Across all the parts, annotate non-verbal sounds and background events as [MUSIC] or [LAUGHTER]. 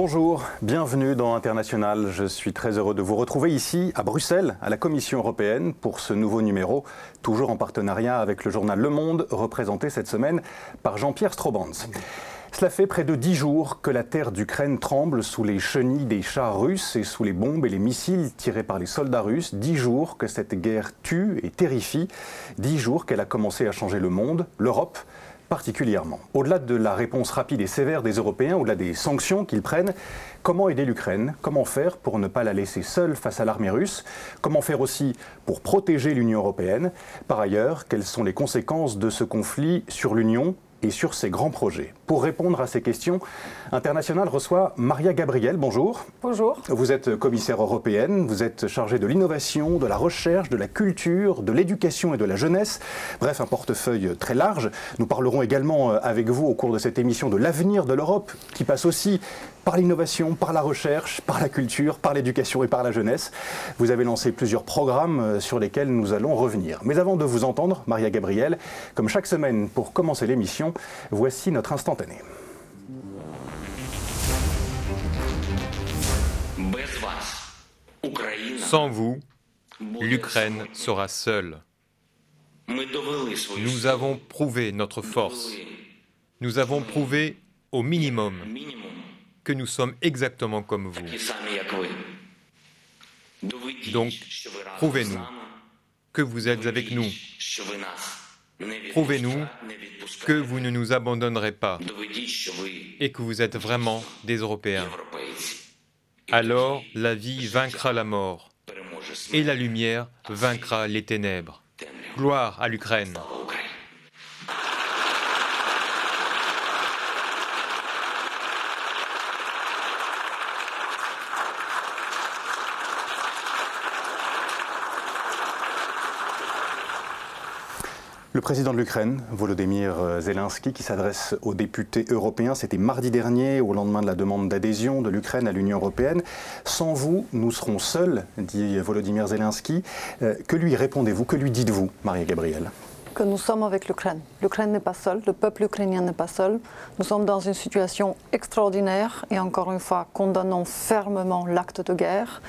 Bonjour, bienvenue dans International. Je suis très heureux de vous retrouver ici à Bruxelles, à la Commission européenne, pour ce nouveau numéro, toujours en partenariat avec le journal Le Monde, représenté cette semaine par Jean-Pierre Strobans. Cela fait près de dix jours que la terre d'Ukraine tremble sous les chenilles des chars russes et sous les bombes et les missiles tirés par les soldats russes. Dix jours que cette guerre tue et terrifie. Dix jours qu'elle a commencé à changer le monde, l'Europe particulièrement. Au-delà de la réponse rapide et sévère des Européens, au-delà des sanctions qu'ils prennent, comment aider l'Ukraine? Comment faire pour ne pas la laisser seule face à l'armée russe? Comment faire aussi pour protéger l'Union européenne? Par ailleurs, quelles sont les conséquences de ce conflit sur l'Union et sur ses grands projets. Pour répondre à ces questions, International reçoit Maria Gabriel. Bonjour. Bonjour. Vous êtes commissaire européenne, vous êtes chargée de l'innovation, de la recherche, de la culture, de l'éducation et de la jeunesse. Bref, un portefeuille très large. Nous parlerons également euh, avec vous au cours de cette émission de l'avenir de l'Europe, qui passe aussi par l'innovation, par la recherche, par la culture, par l'éducation et par la jeunesse. Vous avez lancé plusieurs programmes euh, sur lesquels nous allons revenir. Mais avant de vous entendre, Maria Gabriel, comme chaque semaine pour commencer l'émission, voici notre instantané. Sans vous, l'Ukraine sera seule. Nous avons prouvé notre force. Nous avons prouvé au minimum que nous sommes exactement comme vous. Donc, prouvez-nous que vous êtes avec nous. Prouvez-nous que vous ne nous abandonnerez pas et que vous êtes vraiment des Européens. Alors la vie vaincra la mort et la lumière vaincra les ténèbres. Gloire à l'Ukraine. Le président de l'Ukraine, Volodymyr Zelensky, qui s'adresse aux députés européens, c'était mardi dernier, au lendemain de la demande d'adhésion de l'Ukraine à l'Union européenne. Sans vous, nous serons seuls, dit Volodymyr Zelensky. Euh, que lui répondez-vous? Que lui dites-vous, Maria Gabriel que nous sommes avec l'Ukraine. L'Ukraine n'est pas seule, le peuple ukrainien n'est pas seul. Nous sommes dans une situation extraordinaire et encore une fois, condamnons fermement l'acte de guerre.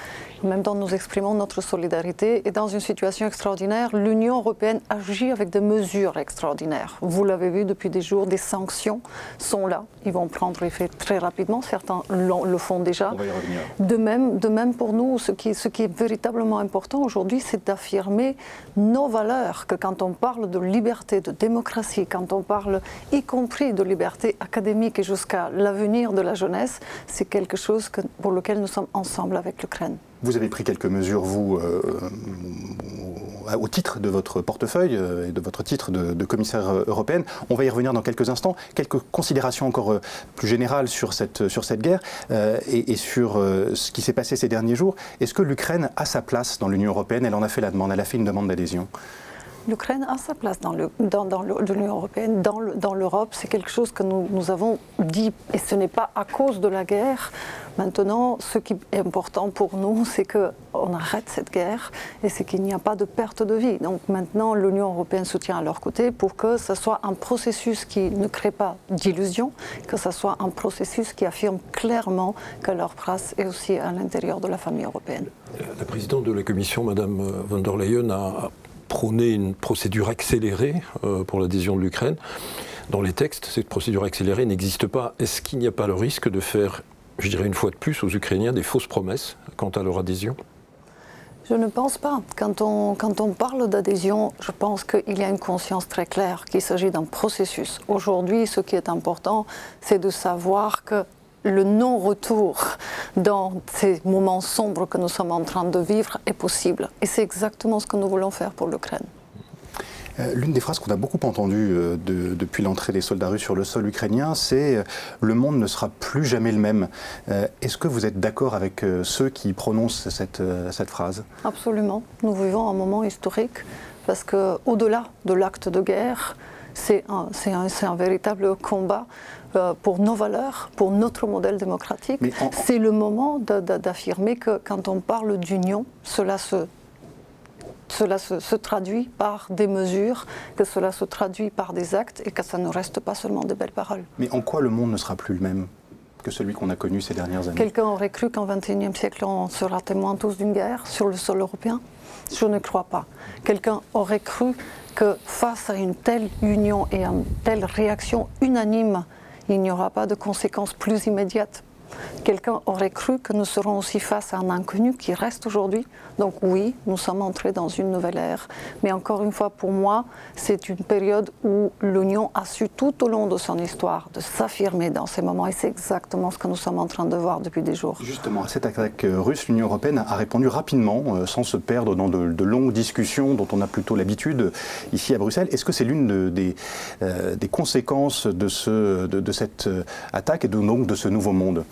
En même temps, nous exprimons notre solidarité et dans une situation extraordinaire, l'Union européenne agit avec des mesures extraordinaires. Vous l'avez vu depuis des jours, des sanctions sont là. Ils vont prendre effet très rapidement. Certains le font déjà. On va y revenir. De même, de même pour nous, ce qui, ce qui est véritablement important aujourd'hui, c'est d'affirmer nos valeurs. Que quand on parle de liberté, de démocratie, quand on parle y compris de liberté académique et jusqu'à l'avenir de la jeunesse, c'est quelque chose que, pour lequel nous sommes ensemble avec l'Ukraine. Vous avez pris quelques mesures, vous, euh, au titre de votre portefeuille euh, et de votre titre de, commissaire euh, européenne. On va y revenir dans quelques instants. Quelques considérations encore plus générales sur cette, sur cette guerre et, et, sur ce qui s'est passé ces derniers jours. Est-ce que l'Ukraine a sa place dans l'Union européenne? Elle en a fait la demande, elle a fait une demande d'adhésion l'Ukraine a sa place dans l'Union européenne, dans l'Europe. C'est quelque chose que nous, avons dit, et ce n'est pas à cause de la guerre. Maintenant, ce qui est important pour nous, c'est qu'on arrête cette guerre et c'est qu'il n'y a pas de perte de vie. Donc maintenant, l'Union européenne se tient à leur côté pour que ce soit un processus qui ne crée pas d'illusions, que ce soit un processus qui affirme clairement que leur place est aussi à l'intérieur de la famille européenne. La présidente de la Commission, Madame von der Leyen, a prôner une procédure accélérée euh, pour l'adhésion de l'Ukraine. Dans les textes, cette procédure accélérée n'existe pas. Est-ce qu'il n'y a pas le risque de faire, je dirais une fois de plus, aux Ukrainiens des fausses promesses quant à leur adhésion? Je ne pense pas. Quand on, quand on parle d'adhésion, je pense qu'il y a une conscience très claire qu'il s'agit d'un processus. Aujourd'hui, ce qui est important, c'est de savoir que le non-retour dans ces moments sombres que nous sommes en train de vivre est possible. Et c'est exactement ce que nous voulons faire pour l'Ukraine. Euh, l'une des phrases qu'on a beaucoup entendues euh, depuis l'entrée des soldats russes sur le sol ukrainien, c'est euh, le monde ne sera plus jamais le même. Est-ce que vous êtes d'accord avec ceux qui prononcent cette, cette phrase? Absolument. Nous vivons un moment historique parce qu'au-delà de l'acte de guerre, c'est un, un, un, véritable combat euh, pour nos valeurs, pour notre modèle démocratique. C'est le moment d'affirmer que quand on parle d'union, cela se cela se, traduit par des mesures, que cela se traduit par des actes et que ça ne reste pas seulement de belles paroles. Mais en quoi le monde ne sera plus le même que celui qu'on a connu ces dernières années? Quelqu'un aurait cru qu'en XXIe siècle, on sera témoin tous d'une guerre sur le sol européen? Je ne crois pas. Quelqu'un aurait cru que face à une telle union et à une telle réaction unanime, il n'y aura pas de conséquences plus immédiates Quelqu'un aurait cru que nous serons aussi face à un inconnu qui reste aujourd'hui. Donc oui, nous sommes entrés dans une nouvelle ère. Mais encore une fois, pour moi, c'est une période où l'Union a su tout au long de son histoire de s'affirmer dans ces moments. Et c'est exactement ce que nous sommes en train de voir depuis des jours. Justement, à cette attaque russe, l'Union européenne a répondu rapidement, euh, sans se perdre dans de, longues discussions dont on a plutôt l'habitude ici à Bruxelles. Est-ce que c'est l'une des, euh, conséquences de, de, cette euh, attaque et donc de ce nouveau monde?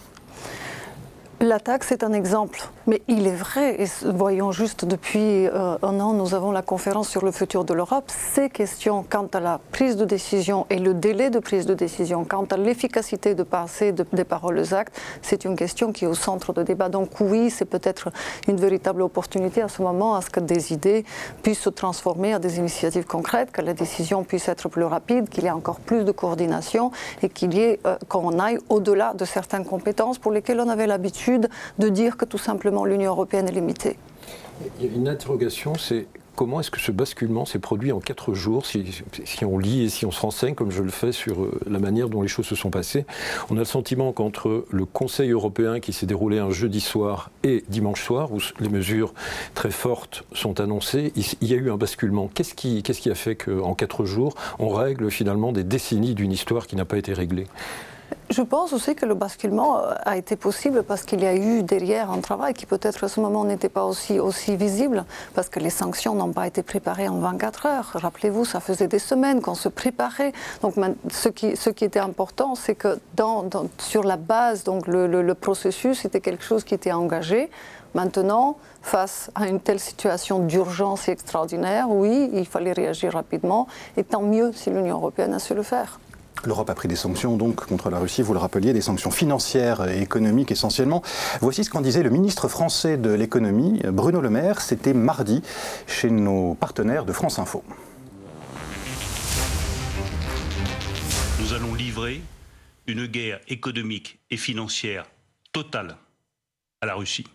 L'attaque, c'est un exemple, mais il est vrai, et voyons juste depuis euh, un an, nous avons la conférence sur le futur de l'Europe, ces questions quant à la prise de décision et le délai de prise de décision, quant à l'efficacité de passer des paroles aux actes, c'est une question qui est au centre de débat. Donc oui, c'est peut-être une véritable opportunité à ce moment à ce que des idées puissent se transformer en des initiatives concrètes, que la décision puisse être plus rapide, qu'il y ait encore plus de coordination et qu'il y ait, euh, qu'on aille au-delà de certaines compétences pour lesquelles on avait l'habitude de dire que tout simplement l'Union européenne est limitée. Il y a une interrogation, c'est comment est-ce que ce basculement s'est produit en quatre jours si, on lit et si on se renseigne, comme je le fais, sur euh, la manière dont les choses se sont passées, on a le sentiment qu'entre le Conseil européen qui s'est déroulé un jeudi soir et dimanche soir, où les mesures très fortes sont annoncées, il, y a eu un basculement. Qu'est-ce qui, qu'est-ce qui a fait qu'en quatre jours, on règle finalement des décennies d'une histoire qui n'a pas été réglée? Je pense aussi que le basculement euh, a été possible parce qu'il y a eu derrière un travail qui peut-être à ce moment n'était pas aussi, aussi visible, parce que les sanctions n'ont pas été préparées en 24 heures. Rappelez-vous, ça faisait des semaines qu'on se préparait. Donc ce qui, ce qui était important, c'est que sur la base, donc le, le, le processus était quelque chose qui était engagé. Maintenant, face à une telle situation d'urgence extraordinaire, oui, il fallait réagir rapidement, et tant mieux si l'Union européenne a su le faire. L'Europe a pris des sanctions donc contre la Russie, vous le rappeliez, des sanctions financières et économiques essentiellement. Voici ce qu'en disait le ministre français de l'économie, Bruno Le Maire, c'était mardi chez nos partenaires de France Info. Nous allons livrer une guerre économique et financière totale à la Russie.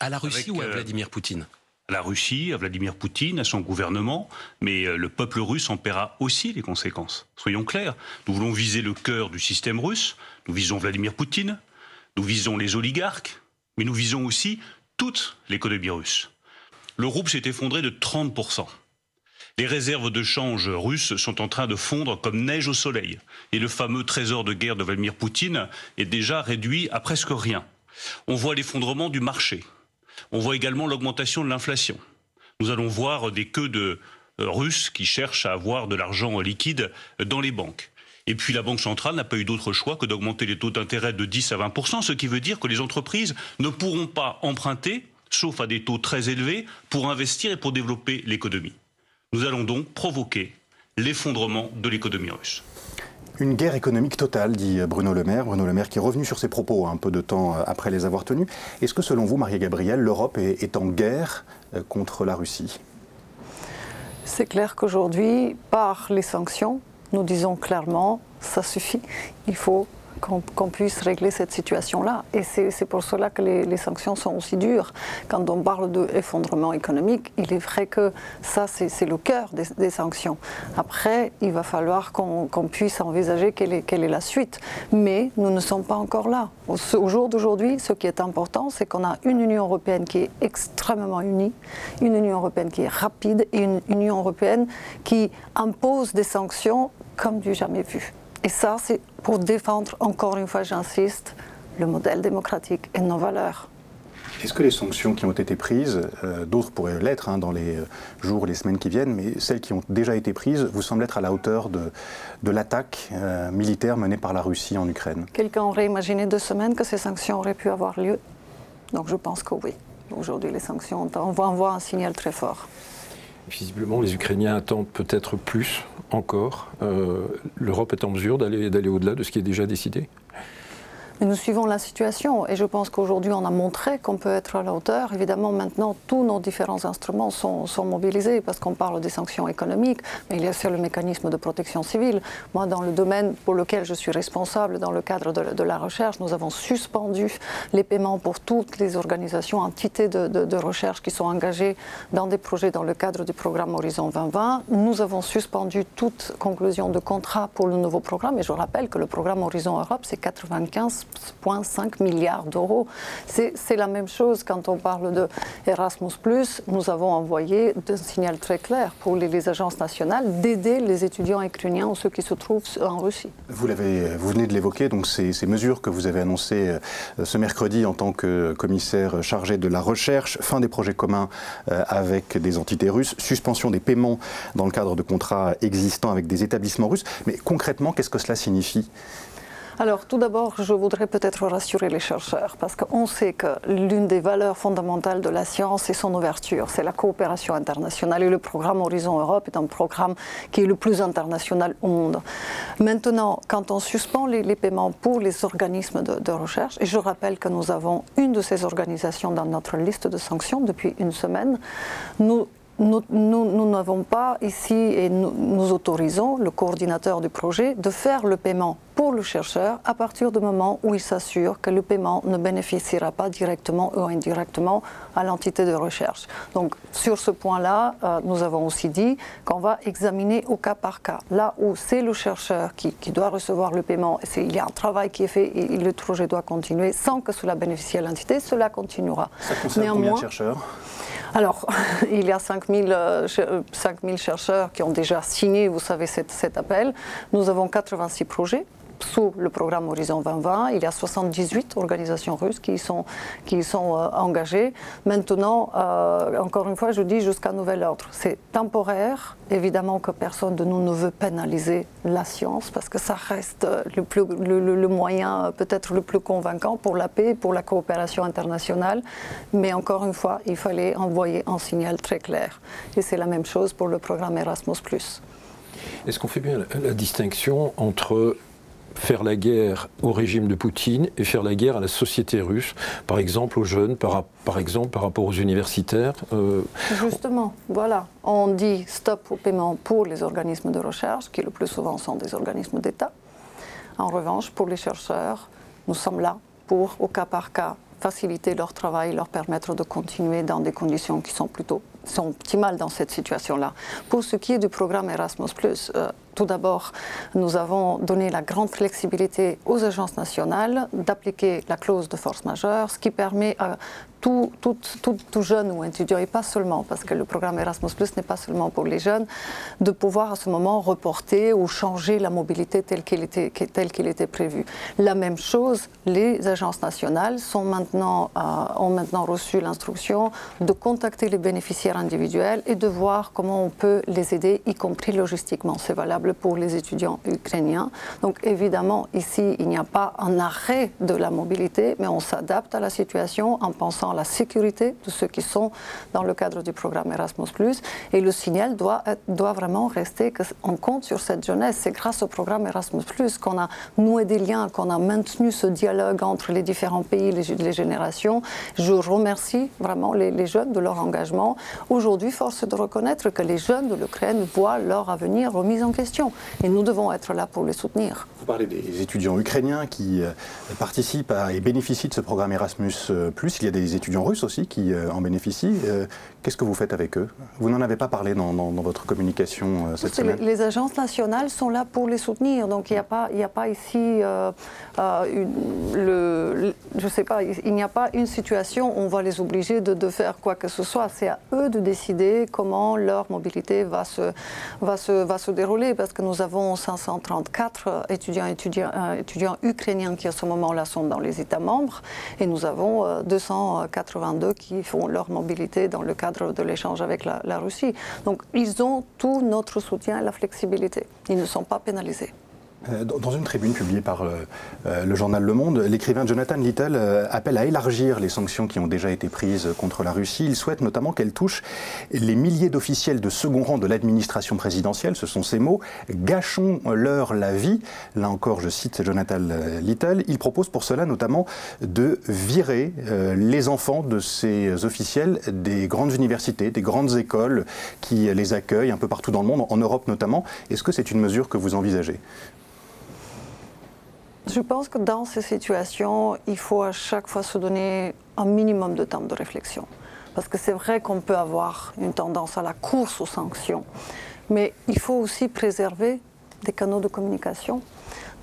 À la Russie ou à euh, Vladimir Poutine? La Russie, à Vladimir Poutine, à son gouvernement, mais euh, le peuple russe en paiera aussi les conséquences. Soyons clairs, nous voulons viser le cœur du système russe, nous visons Vladimir Poutine, nous visons les oligarques, mais nous visons aussi toute l'économie russe. Le rouble s'est effondré de 30%. Les réserves de change russes sont en train de fondre comme neige au soleil. Et le fameux trésor de guerre de Vladimir Poutine est déjà réduit à presque rien. On voit l'effondrement du marché. On voit également l'augmentation de l'inflation. Nous allons voir des queues de euh, Russes qui cherchent à avoir de l'argent liquide dans les banques. Et puis la Banque centrale n'a pas eu d'autre choix que d'augmenter les taux d'intérêt de 10 à 20% ce qui veut dire que les entreprises ne pourront pas emprunter, sauf à des taux très élevés, pour investir et pour développer l'économie. Nous allons donc provoquer l'effondrement de l'économie russe. Une guerre économique totale, dit Bruno Le Maire. Bruno Le Maire qui est revenu sur ses propos un peu de temps euh, après les avoir tenus. Est-ce que selon vous, Maria Gabriel, l'Europe est, en guerre euh, contre la Russie? C'est clair qu'aujourd'hui, par les sanctions, nous disons clairement, ça suffit. Il faut qu'on puisse régler cette situation-là. Et c'est pour cela que les, sanctions sont aussi dures. Quand on parle d'effondrement économique, il est vrai que ça, c'est le cœur des, sanctions. Après, il va falloir qu'on puisse envisager quelle est, la suite. Mais nous ne sommes pas encore là. Au, au jour d'aujourd'hui, ce qui est important, c'est qu'on a une Union européenne qui est extrêmement unie, une Union européenne qui est rapide et une Union européenne qui impose des sanctions comme du jamais vu. Et ça, c'est pour défendre, encore une fois, j'insiste, le modèle démocratique et nos valeurs. Est-ce que les sanctions qui ont été prises, euh, d'autres pourraient l'être hein, dans les euh, jours, les semaines qui viennent, mais celles qui ont déjà été prises vous semblent être à la hauteur de, de l'attaque euh, militaire menée par la Russie en Ukraine? Quelqu'un aurait imaginé deux semaines que ces sanctions auraient pu avoir lieu? Donc je pense que oui. Aujourd'hui, les sanctions envoient un signal très fort. Visiblement, les Ukrainiens attendent peut-être plus encore. Euh, L'Europe est en mesure d'aller au-delà de ce qui est déjà décidé? Nous suivons la situation et je pense qu'aujourd'hui on a montré qu'on peut être à la hauteur. Évidemment, maintenant, tous nos différents instruments sont, mobilisés parce qu'on parle des sanctions économiques, mais il y a aussi le mécanisme de protection civile. Moi, dans le domaine pour lequel je suis responsable, dans le cadre de, la recherche, nous avons suspendu les paiements pour toutes les organisations, entités de, de, recherche qui sont engagées dans des projets dans le cadre du programme Horizon 2020. Nous avons suspendu toute conclusion de contrat pour le nouveau programme et je rappelle que le programme Horizon Europe, c'est 95,5 milliards d'euros. C'est la même chose quand on parle de Erasmus. Nous avons envoyé un signal très clair pour les, agences nationales d'aider les étudiants ukrainiens ou ceux qui se trouvent en Russie. Vous, venez de l'évoquer, donc ces, ces, mesures que vous avez annoncées euh, ce mercredi en tant que commissaire chargé de la recherche, fin des projets communs euh, avec des entités russes, suspension des paiements dans le cadre de contrats existants avec des établissements russes. Mais concrètement, qu'est-ce que cela signifie? Alors, tout d'abord, je voudrais peut-être rassurer les chercheurs, parce qu'on sait que l'une des valeurs fondamentales de la science, c'est son ouverture, c'est la coopération internationale. Et le programme Horizon Europe est un programme qui est le plus international au monde. Maintenant, quand on suspend les, paiements pour les organismes de, de, recherche, et je rappelle que nous avons une de ces organisations dans notre liste de sanctions depuis une semaine, nous nous n'avons pas ici, et nous, nous, autorisons le coordinateur du projet de faire le paiement pour le chercheur à partir du moment où il s'assure que le paiement ne bénéficiera pas directement ou indirectement à l'entité de recherche. Donc sur ce point-là, euh, nous avons aussi dit qu'on va examiner au cas par cas. Là où c'est le chercheur qui, qui, doit recevoir le paiement, il y a un travail qui est fait et le projet doit continuer sans que cela bénéficie à l'entité, cela continuera. Ça concerne Néanmoins, combien de chercheurs? Alors, [LAUGHS] il y a 5000 euh, 5000 chercheurs qui ont déjà signé, vous savez, cet, cet appel. Nous avons 86 projets sous le programme Horizon 2020. Il y a 78 organisations russes qui y sont, euh, engagées. Maintenant, euh, encore une fois, je dis jusqu'à nouvel ordre. C'est temporaire. Évidemment que personne de nous ne veut pénaliser la science parce que ça reste le, plus, le, moyen peut-être le plus convaincant pour la paix, pour la coopération internationale. Mais encore une fois, il fallait envoyer un signal très clair. Et c'est la même chose pour le programme Erasmus. Est-ce qu'on fait bien la distinction entre faire la guerre au régime de Poutine et faire la guerre à la société russe, par exemple aux jeunes, par, par exemple par rapport aux universitaires euh... Justement, voilà. On dit stop au paiement pour les organismes de recherche, qui le plus souvent sont des organismes d'État. En revanche, pour les chercheurs, nous sommes là pour, au cas par cas, faciliter leur travail, leur permettre de continuer dans des conditions qui sont plutôt sont optimales dans cette situation-là. Pour ce qui est du programme Erasmus, euh, tout d'abord, nous avons donné la grande flexibilité aux agences nationales d'appliquer la clause de force majeure, ce qui permet à tout, tout, tout, tout, jeune ou étudiant, et pas seulement, parce que le programme Erasmus n'est pas seulement pour les jeunes, de pouvoir à ce moment reporter ou changer la mobilité telle qu'il était, tel qu'il était prévu. La même chose, les agences nationales euh, ont maintenant reçu l'instruction de contacter les bénéficiaires individuels et de voir comment on peut les aider, y compris logistiquement. C'est valable pour les étudiants ukrainiens. Donc évidemment, ici, il n'y a pas un arrêt de la mobilité, mais on s'adapte à la situation en pensant la sécurité de ceux qui sont dans le cadre du programme Erasmus. Et le signal doit, doit vraiment rester qu'on compte sur cette jeunesse. C'est grâce au programme Erasmus qu'on a noué des liens, qu'on a maintenu ce dialogue entre les différents pays, les, générations. Je remercie vraiment les, jeunes de leur engagement. Aujourd'hui, force est de reconnaître que les jeunes de l'Ukraine voient leur avenir remis en question. Et nous devons être là pour les soutenir. Vous parlez des étudiants ukrainiens qui participent à, et bénéficient de ce programme Erasmus. Il y a des étudiants russes aussi qui en bénéficient. Qu'est-ce que vous faites avec eux? Vous n'en avez pas parlé dans, dans, dans votre communication euh, cette semaine? les, les, agences nationales sont là pour les soutenir. Donc il n'y a, pas, il a pas ici, euh, euh, une, le, je sais pas, il n'y a pas une situation où on va les obliger de, de faire quoi que ce soit. C'est à eux de décider comment leur mobilité va se, va se, va se dérouler. Parce que nous avons 534 étudiants, étudiants, étudiants ukrainiens qui à ce moment-là sont dans les États membres. Et nous avons 282 qui font leur mobilité dans le cadre de l'échange avec la, la, Russie. Donc ils ont tout notre soutien et la flexibilité. Ils ne sont pas pénalisés. Euh, dans une tribune publiée par euh, euh, le journal Le Monde, l'écrivain Jonathan Little appelle à élargir les sanctions qui ont déjà été prises contre la Russie. Il souhaite notamment qu'elles touchent les milliers d'officiels de second rang de l'administration présidentielle, ce sont ses mots, gâchons-leur la vie. Là encore, je cite Jonathan Little. Il propose pour cela notamment de virer les enfants de ces officiels des grandes universités, des grandes écoles qui les accueillent un peu partout dans le monde, en Europe notamment. Est-ce que c'est une mesure que vous envisagez? Je pense que dans ces situations, il faut à chaque fois se donner un minimum de temps de réflexion. Parce que c'est vrai qu'on peut avoir une tendance à la course aux sanctions, mais il faut aussi préserver des canaux de communication,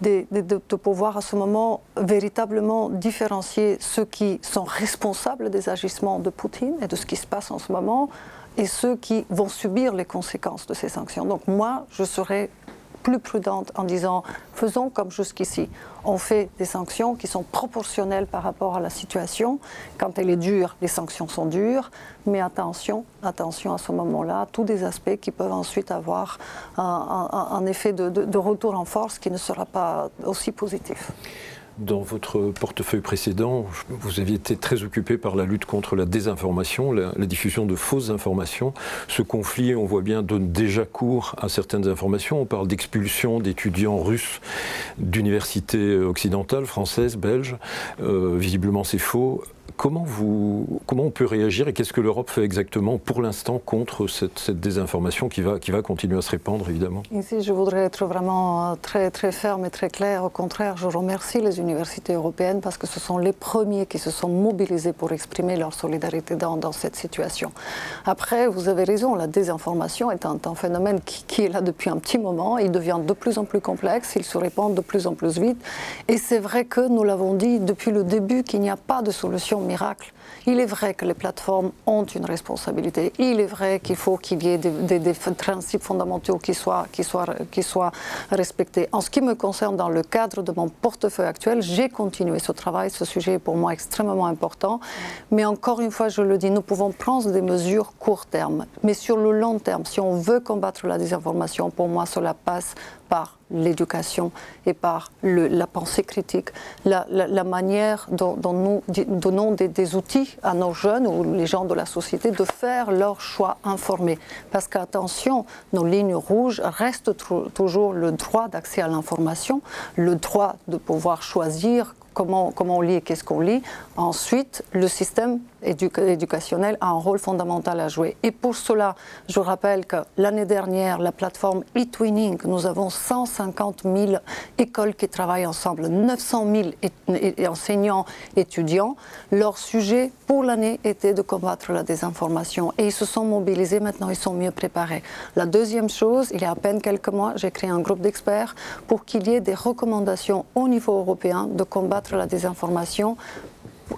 de, pouvoir à ce moment véritablement différencier ceux qui sont responsables des agissements de Poutine et de ce qui se passe en ce moment et ceux qui vont subir les conséquences de ces sanctions. Donc moi, je serais plus prudente en disant faisons comme jusqu'ici. On fait des sanctions qui sont proportionnelles par rapport à la situation. Quand elle est dure, les sanctions sont dures, mais attention, attention à ce moment-là, tous des aspects qui peuvent ensuite avoir un, effet de retour en force qui ne sera pas aussi positif. Dans votre portefeuille précédent, vous aviez été très occupé par la lutte contre la désinformation, la, diffusion de fausses informations. Ce conflit, on voit bien, donne déjà cours à certaines informations. On parle d'expulsion d'étudiants russes d'universités occidentales, françaises, belges. Euh, visiblement, c'est faux. Comment, vous, comment on peut réagir et qu'est-ce que l'Europe fait exactement pour l'instant contre cette, désinformation qui va, qui va continuer à se répandre, évidemment? Ici, je voudrais être vraiment euh, très, très ferme et très clair. Au contraire, je remercie les universités européennes parce que ce sont les premiers qui se sont mobilisés pour exprimer leur solidarité dans, dans cette situation. Après, vous avez raison, la désinformation est un, phénomène qui, qui, est là depuis un petit moment. Il devient de plus en plus complexe, il se répand de plus en plus vite. Et c'est vrai que nous l'avons dit depuis le début qu'il n'y a pas de solution miracle. Il est vrai que les plateformes ont une responsabilité. Il est vrai qu'il faut qu'il y ait des, principes fondamentaux qui soient, qui, soient, qui soient respectés. En ce qui me concerne, dans le cadre de mon portefeuille actuel, j'ai continué ce travail. Ce sujet est pour moi extrêmement important. Mais encore une fois, je le dis, nous pouvons prendre des mesures court terme. Mais sur le long terme, si on veut combattre la désinformation, pour moi, cela passe par l'éducation et par la pensée critique, la, manière dont, nous donnons des, outils à nos jeunes ou les gens de la société de faire leur choix informés. Parce qu'attention, nos lignes rouges restent toujours le droit d'accès à l'information, le droit de pouvoir choisir comment, comment on lit et qu'est-ce qu'on lit. Ensuite, le système éducationnel a un rôle fondamental à jouer. Et pour cela, je rappelle que l'année dernière, la plateforme eTwinning, nous avons 150 000 écoles qui travaillent ensemble, 900 000 enseignants, étudiants. Leur sujet pour l'année était de combattre la désinformation. Et ils se sont mobilisés, maintenant ils sont mieux préparés. La deuxième chose, il y a à peine quelques mois, j'ai créé un groupe d'experts pour qu'il y ait des recommandations au niveau européen de combattre la désinformation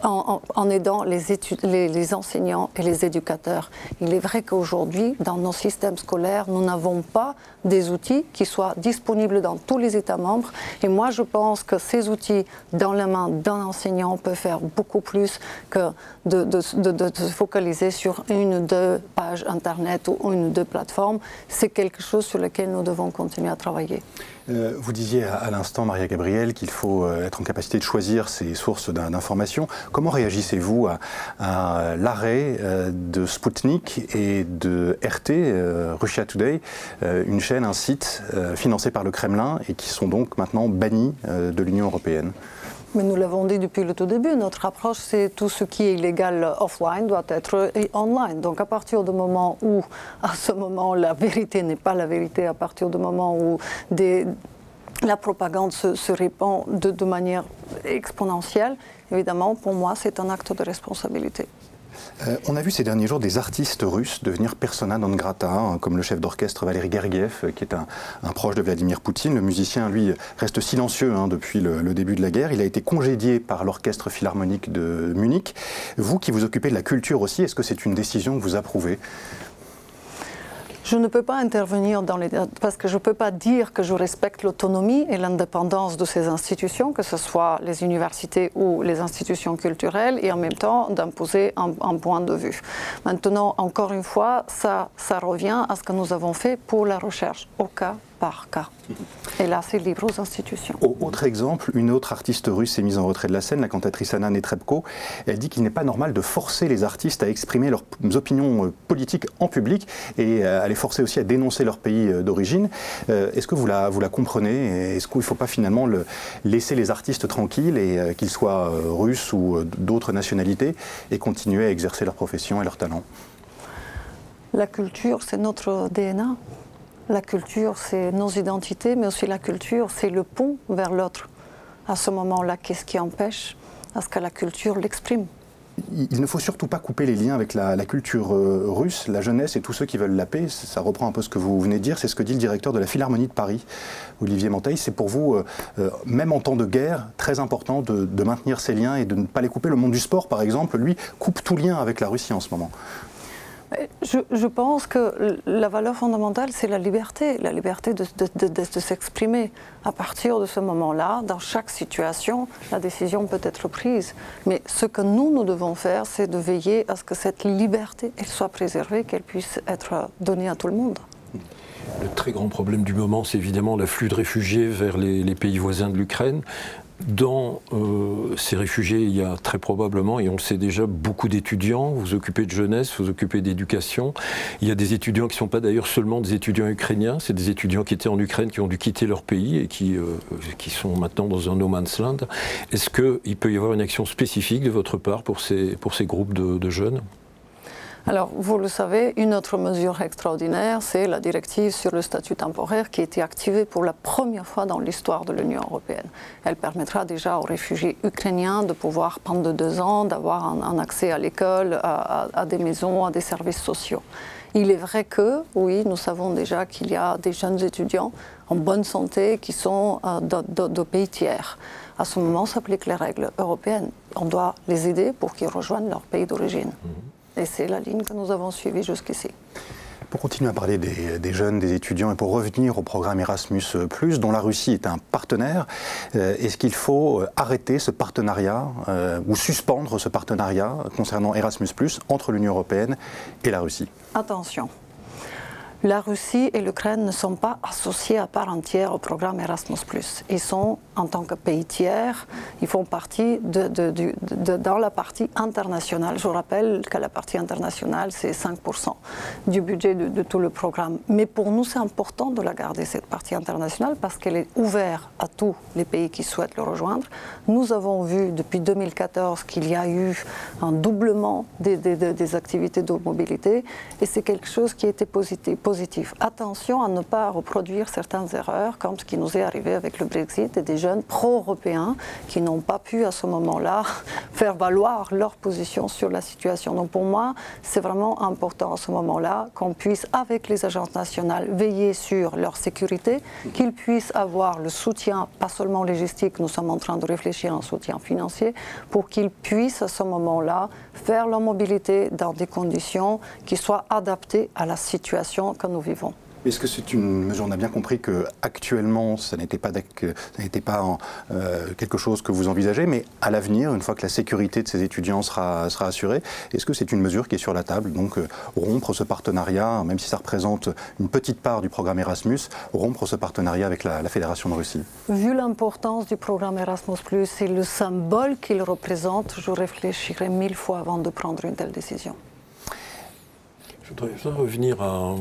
en, aidant les, enseignants et les éducateurs. Il est vrai qu'aujourd'hui, dans nos systèmes scolaires, nous n'avons pas des outils qui soient disponibles dans tous les États membres. Et moi, je pense que ces outils dans la main d'un enseignant peuvent faire beaucoup plus que de, se focaliser sur une ou deux pages Internet ou une ou deux plateformes. C'est quelque chose sur lequel nous devons continuer à travailler. Euh, vous disiez à, l'instant, Maria Gabriel, qu'il faut euh, être en capacité de choisir ses sources d'information. Comment réagissez-vous à, l'arrêt euh, de Sputnik et de RT, Russia Today, une chaîne, un site financé par le Kremlin et qui sont donc maintenant bannis de l'Union européenne mais nous l'avons dit depuis le tout début, notre approche, c'est tout ce qui est illégal offline doit être online. Donc à partir du moment où, à ce moment, la vérité n'est pas la vérité, à partir du moment où la propagande se, répand de manière exponentielle, évidemment, pour moi, c'est un acte de responsabilité. Euh, on a vu ces derniers jours des artistes russes devenir persona non grata, hein, comme le chef d'orchestre Valéry Gergiev, euh, qui est un, proche de Vladimir Poutine. Le musicien, lui, reste silencieux hein, depuis le, début de la guerre. Il a été congédié par l'orchestre philharmonique de Munich. Vous qui vous occupez de la culture aussi, est-ce que c'est une décision que vous approuvez? Je ne peux pas intervenir parce que je ne peux pas dire que je respecte l'autonomie et l'indépendance de ces institutions, que ce soit les universités ou les institutions culturelles, et en même temps d'imposer un, point de vue. Maintenant, encore une fois, ça, ça revient à ce que nous avons fait pour la recherche. Au cas par cas. Et là, c'est libre aux institutions. Autre exemple, une autre artiste russe s'est mise en retrait de la scène, la cantatrice Anna Netrebko. Elle dit qu'il n'est pas normal de forcer les artistes à exprimer leurs opinions euh, politiques en public et à les forcer aussi à dénoncer leur pays euh, d'origine. Euh, est-ce que vous la, vous la comprenez? Est-ce qu'il ne faut pas finalement le, laisser les artistes tranquilles, et qu'ils soient russes ou d'autres nationalités, et continuer à exercer leur profession et leur talent? La culture, c'est notre DNA. La culture, c'est nos identités, mais aussi la culture, c'est le pont vers l'autre. À ce moment-là, qu'est-ce qui empêche à ce que la culture l'exprime? Il ne faut surtout pas couper les liens avec la, culture euh, russe, la jeunesse et tous ceux qui veulent la paix. Ça reprend un peu ce que vous venez de dire, c'est ce que dit le directeur de la Philharmonie de Paris, Olivier Monteil. C'est pour vous, euh, euh, même en temps de guerre, très important de, maintenir ces liens et de ne pas les couper. Le monde du sport, par exemple, lui, coupe tout lien avec la Russie en ce moment. Je, pense que la valeur fondamentale, c'est la liberté, la liberté de, s'exprimer. À partir de ce moment-là, dans chaque situation, la décision peut être prise. Mais ce que nous, nous devons faire, c'est de veiller à ce que cette liberté soit préservée, qu'elle puisse être donnée à tout le monde. Le très grand problème du moment, c'est évidemment l'afflux de réfugiés vers les pays voisins de l'Ukraine. Dans euh, ces réfugiés, il y a très probablement, et on le sait déjà, beaucoup d'étudiants. Vous occupez de jeunesse, vous occupez d'éducation. Il y a des étudiants qui ne sont pas d'ailleurs seulement des étudiants ukrainiens, c'est des étudiants qui étaient en Ukraine, qui ont dû quitter leur pays et qui, euh, sont maintenant dans un no man's land. Est-ce qu'il peut y avoir une action spécifique de votre part pour ces groupes de jeunes? Alors, vous le savez, une autre mesure extraordinaire, c'est la directive sur le statut temporaire qui a été activée pour la première fois dans l'histoire de l'Union européenne. Elle permettra déjà aux réfugiés ukrainiens de pouvoir, pendant deux ans, d'avoir un, accès à l'école, à, des maisons, à des services sociaux. Il est vrai que, oui, nous savons déjà qu'il y a des jeunes étudiants en bonne santé qui sont euh, de, pays tiers. À ce moment, s'appliquent les règles européennes. On doit les aider pour qu'ils rejoignent leur pays d'origine. Mhm. Et c'est la ligne que nous avons suivie jusqu'ici. Pour continuer à parler des, jeunes, des étudiants, et pour revenir au programme Erasmus, dont la Russie est un partenaire, euh, est-ce qu'il faut arrêter ce partenariat euh, ou suspendre ce partenariat concernant Erasmus, entre l'Union européenne et la Russie? Attention, la Russie et l'Ukraine ne sont pas associés à part entière au programme Erasmus. Ils sont, en tant que pays tiers, ils font partie de, dans la partie internationale. Je rappelle que la partie internationale, c'est 5% du budget de, tout le programme. Mais pour nous, c'est important de la garder, cette partie internationale, parce qu'elle est ouverte à tous les pays qui souhaitent le rejoindre. Nous avons vu depuis 2014 qu'il y a eu un doublement des, des activités de mobilité, et c'est quelque chose qui était positif Attention à ne pas reproduire certaines erreurs, comme ce qui nous est arrivé avec le Brexit et des jeunes pro-européens qui n'ont pas pu à ce moment-là [LAUGHS] faire valoir leur position sur la situation. Donc pour moi, c'est vraiment important à ce moment-là qu'on puisse, avec les agences nationales, veiller sur leur sécurité, qu'ils puissent avoir le soutien, pas seulement logistique, nous sommes en train de réfléchir à un soutien financier, pour qu'ils puissent à ce moment-là faire leur mobilité dans des conditions qui soient adaptées à la situation que nous vivons. Est-ce que c'est une mesure On a bien compris que actuellement, ça n'était pas, ça n'était pas euh, quelque chose que vous envisagez, mais à l'avenir, une fois que la sécurité de ces étudiants sera, sera assurée, est-ce que c'est une mesure qui est sur la table? Donc euh, rompre ce partenariat, même si ça représente une petite part du programme Erasmus, rompre ce partenariat avec la, Fédération de Russie Vu l'importance du programme Erasmus et le symbole qu'il représente, je réfléchirai mille fois avant de prendre une telle décision. Je voudrais revenir à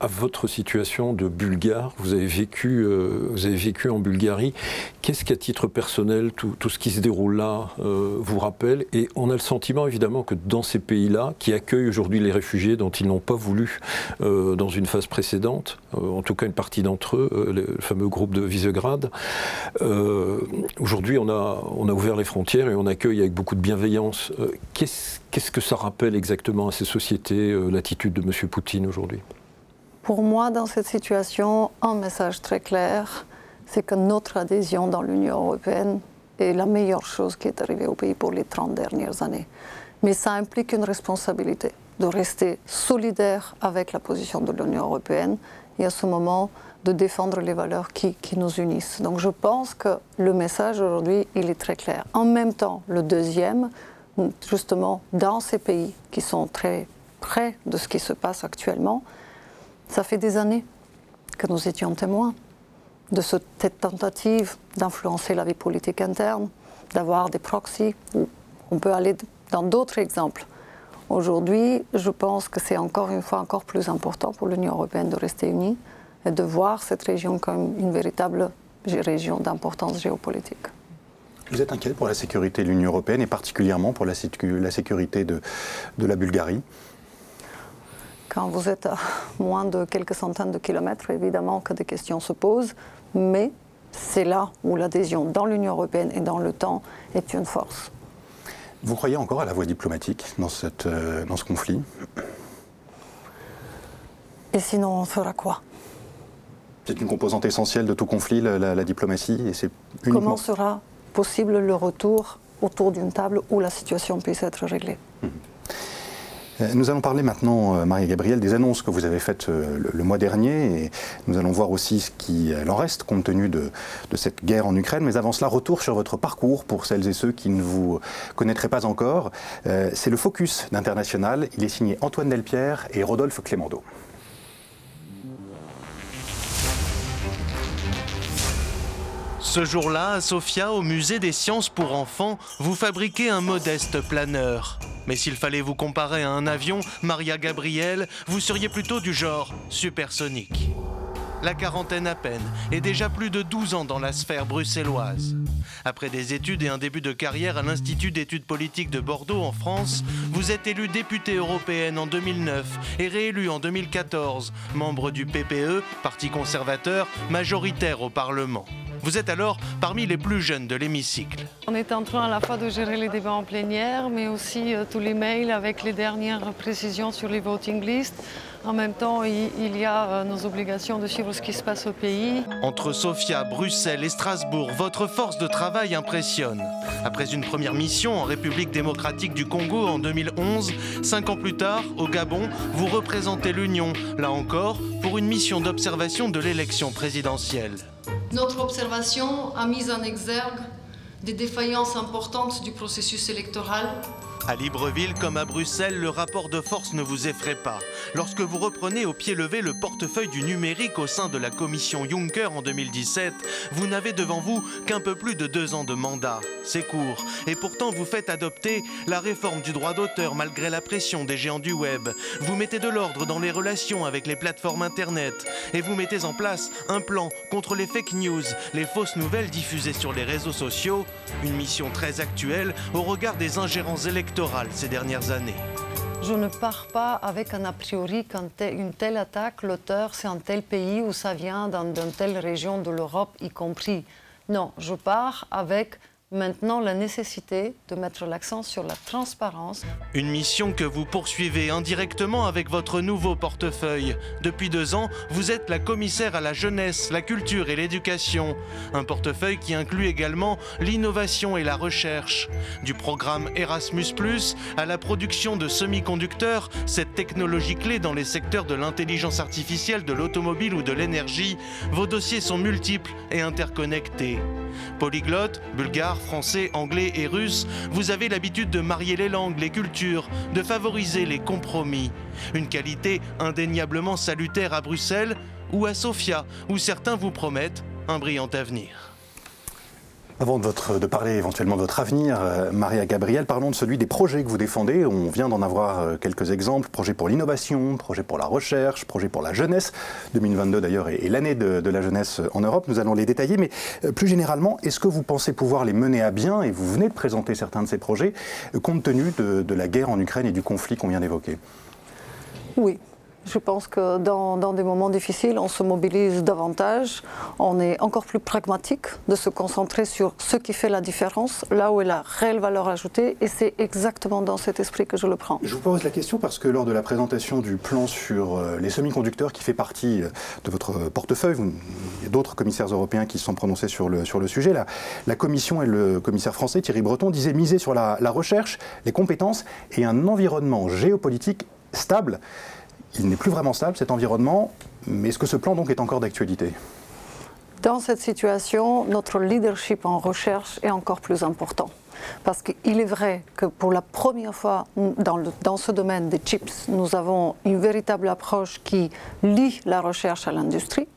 à votre situation de Bulgare. Vous avez vécu, euh, vous avez vécu en Bulgarie. Qu'est-ce qu'à titre personnel, tout, ce qui se déroule là euh, vous rappelle? Et on a le sentiment évidemment que dans ces pays-là, qui accueillent aujourd'hui les réfugiés dont ils n'ont pas voulu euh, dans une phase précédente, en tout cas une partie d'entre eux, le fameux groupe de Visegrad, aujourd'hui on a, on a ouvert les frontières et on accueille avec beaucoup de bienveillance. Qu'est-ce, qu'est-ce que ça rappelle exactement à ces sociétés, l'attitude de M. Poutine aujourd'hui? Pour moi, dans cette situation, un message très clair, c'est que notre adhésion dans l'Union européenne est la meilleure chose qui est arrivée au pays pour les 30 dernières années. Mais ça implique une responsabilité de rester solidaire avec la position de l'Union européenne et à ce moment de défendre les valeurs qui, nous unissent. Donc je pense que le message aujourd'hui, il est très clair. En même temps, le deuxième, justement, dans ces pays qui sont très près de ce qui se passe actuellement, ça fait des années que nous étions témoins de cette tentative d'influencer la vie politique interne, d'avoir des proxys. On peut aller dans d'autres exemples. Aujourd'hui, je pense que c'est encore une fois encore plus important pour l'Union européenne de rester unie et de voir cette région comme une véritable région d'importance géopolitique. Vous êtes inquiet pour la sécurité de l'Union européenne et particulièrement pour la, sécurité de la Bulgarie? Quand vous êtes à moins de quelques centaines de kilomètres, évidemment que des questions se posent, mais c'est là où l'adhésion dans l'Union européenne et dans le temps est une force. Vous croyez encore à la voie diplomatique dans, cette, euh, dans ce conflit? Et sinon, on fera quoi? C'est une composante essentielle de tout conflit, la, diplomatie, et c'est Comment sera possible le retour autour d'une table où la situation puisse être réglée? Mhm. Euh, nous allons parler maintenant, euh, Marie-Gabrielle, des annonces que vous avez faites euh, le, mois dernier et nous allons voir aussi ce qu'il en reste compte tenu de, cette guerre en Ukraine. Mais avant cela, retour sur votre parcours pour celles et ceux qui ne vous connaîtraient pas encore. C'est le Focus d'International. Il est signé Antoine Delpierre et Rodolphe Clémendo. Ce jour-là, à Sofia, au musée des sciences pour enfants, vous fabriquez un modeste planeur. Mais s'il fallait vous comparer à un avion, Maria Gabriel, vous seriez plutôt du genre supersonique. La quarantaine à peine, et déjà plus de 12 ans dans la sphère bruxelloise. Après des études et un début de carrière à l'Institut d'études politiques de Bordeaux en France, vous êtes élue députée européenne en 2009 et réélue en 2014, membre du PPE, Parti conservateur, majoritaire au Parlement. Vous êtes alors parmi les plus jeunes de l'hémicycle. On est en train à la fois de gérer les débats en plénière, mais aussi euh, tous les mails avec les dernières précisions sur les voting lists. En même temps, il, y a euh, nos obligations de suivre ce qui se passe au pays. Entre Sofia, Bruxelles et Strasbourg, votre force de travail impressionne. Après une première mission en République démocratique du Congo en 2011, cinq ans plus tard, au Gabon, vous représentez l'Union, là encore, pour une mission d'observation de l'élection présidentielle. Notre observation a mis en exergue des défaillances importantes du processus électoral à Libreville comme à Bruxelles, le rapport de force ne vous effraie pas. Lorsque vous reprenez au pied levé le portefeuille du numérique au sein de la commission Juncker en 2017, vous n'avez devant vous qu'un peu plus de deux ans de mandat. C'est court. Et pourtant, vous faites adopter la réforme du droit d'auteur malgré la pression des géants du web. Vous mettez de l'ordre dans les relations avec les plateformes Internet. Et vous mettez en place un plan contre les fake news, les fausses nouvelles diffusées sur les réseaux sociaux. Une mission très actuelle au regard des ingérences électorales ces dernières années. Je ne pars pas avec un a priori qu'une telle attaque, l'auteur, c'est un tel pays ou ça vient d'une telle région de l'Europe y compris. Non, je pars avec Maintenant, la nécessité de mettre l'accent sur la transparence. Une mission que vous poursuivez indirectement avec votre nouveau portefeuille. Depuis deux ans, vous êtes la commissaire à la jeunesse, la culture et l'éducation. Un portefeuille qui inclut également l'innovation et la recherche. Du programme Erasmus ⁇ à la production de semi-conducteurs, cette technologie clé dans les secteurs de l'intelligence artificielle, de l'automobile ou de l'énergie, vos dossiers sont multiples et interconnectés. Polyglotte, bulgare, français, anglais et russe, vous avez l'habitude de marier les langues, les cultures, de favoriser les compromis. Une qualité indéniablement salutaire à Bruxelles ou à Sofia, où certains vous promettent un brillant avenir. Avant de, parler éventuellement de votre avenir, euh, Maria Gabriel, parlons de celui des projets que vous défendez. On vient d'en avoir euh, quelques exemples. Projet pour l'innovation, projet pour la recherche, projet pour la jeunesse. 2022 d'ailleurs est, l'année de, la jeunesse en Europe. Nous allons les détailler. Mais euh, plus généralement, est-ce que vous pensez pouvoir les mener à bien? Et vous venez de présenter certains de ces projets, compte tenu de la guerre en Ukraine et du conflit qu'on vient d'évoquer. Oui, je pense que dans, des moments difficiles, on se mobilise davantage, on est encore plus pragmatique de se concentrer sur ce qui fait la différence, là où est la réelle valeur ajoutée, et c'est exactement dans cet esprit que je le prends. Je vous pose la question parce que lors de la présentation du plan sur euh, les semi-conducteurs qui fait partie euh, de votre portefeuille, il y a d'autres commissaires européens qui se sont prononcés sur le, sujet, la, Commission et le commissaire français Thierry Breton disaient miser sur la recherche, les compétences et un environnement géopolitique stable il n'est plus vraiment stable cet environnement, mais est-ce que ce plan donc est encore d'actualité? Dans cette situation, notre leadership en recherche est encore plus important. Parce qu'il est vrai que pour la première fois dans, dans, ce domaine des chips, nous avons une véritable approche qui lie la recherche à l'industrie.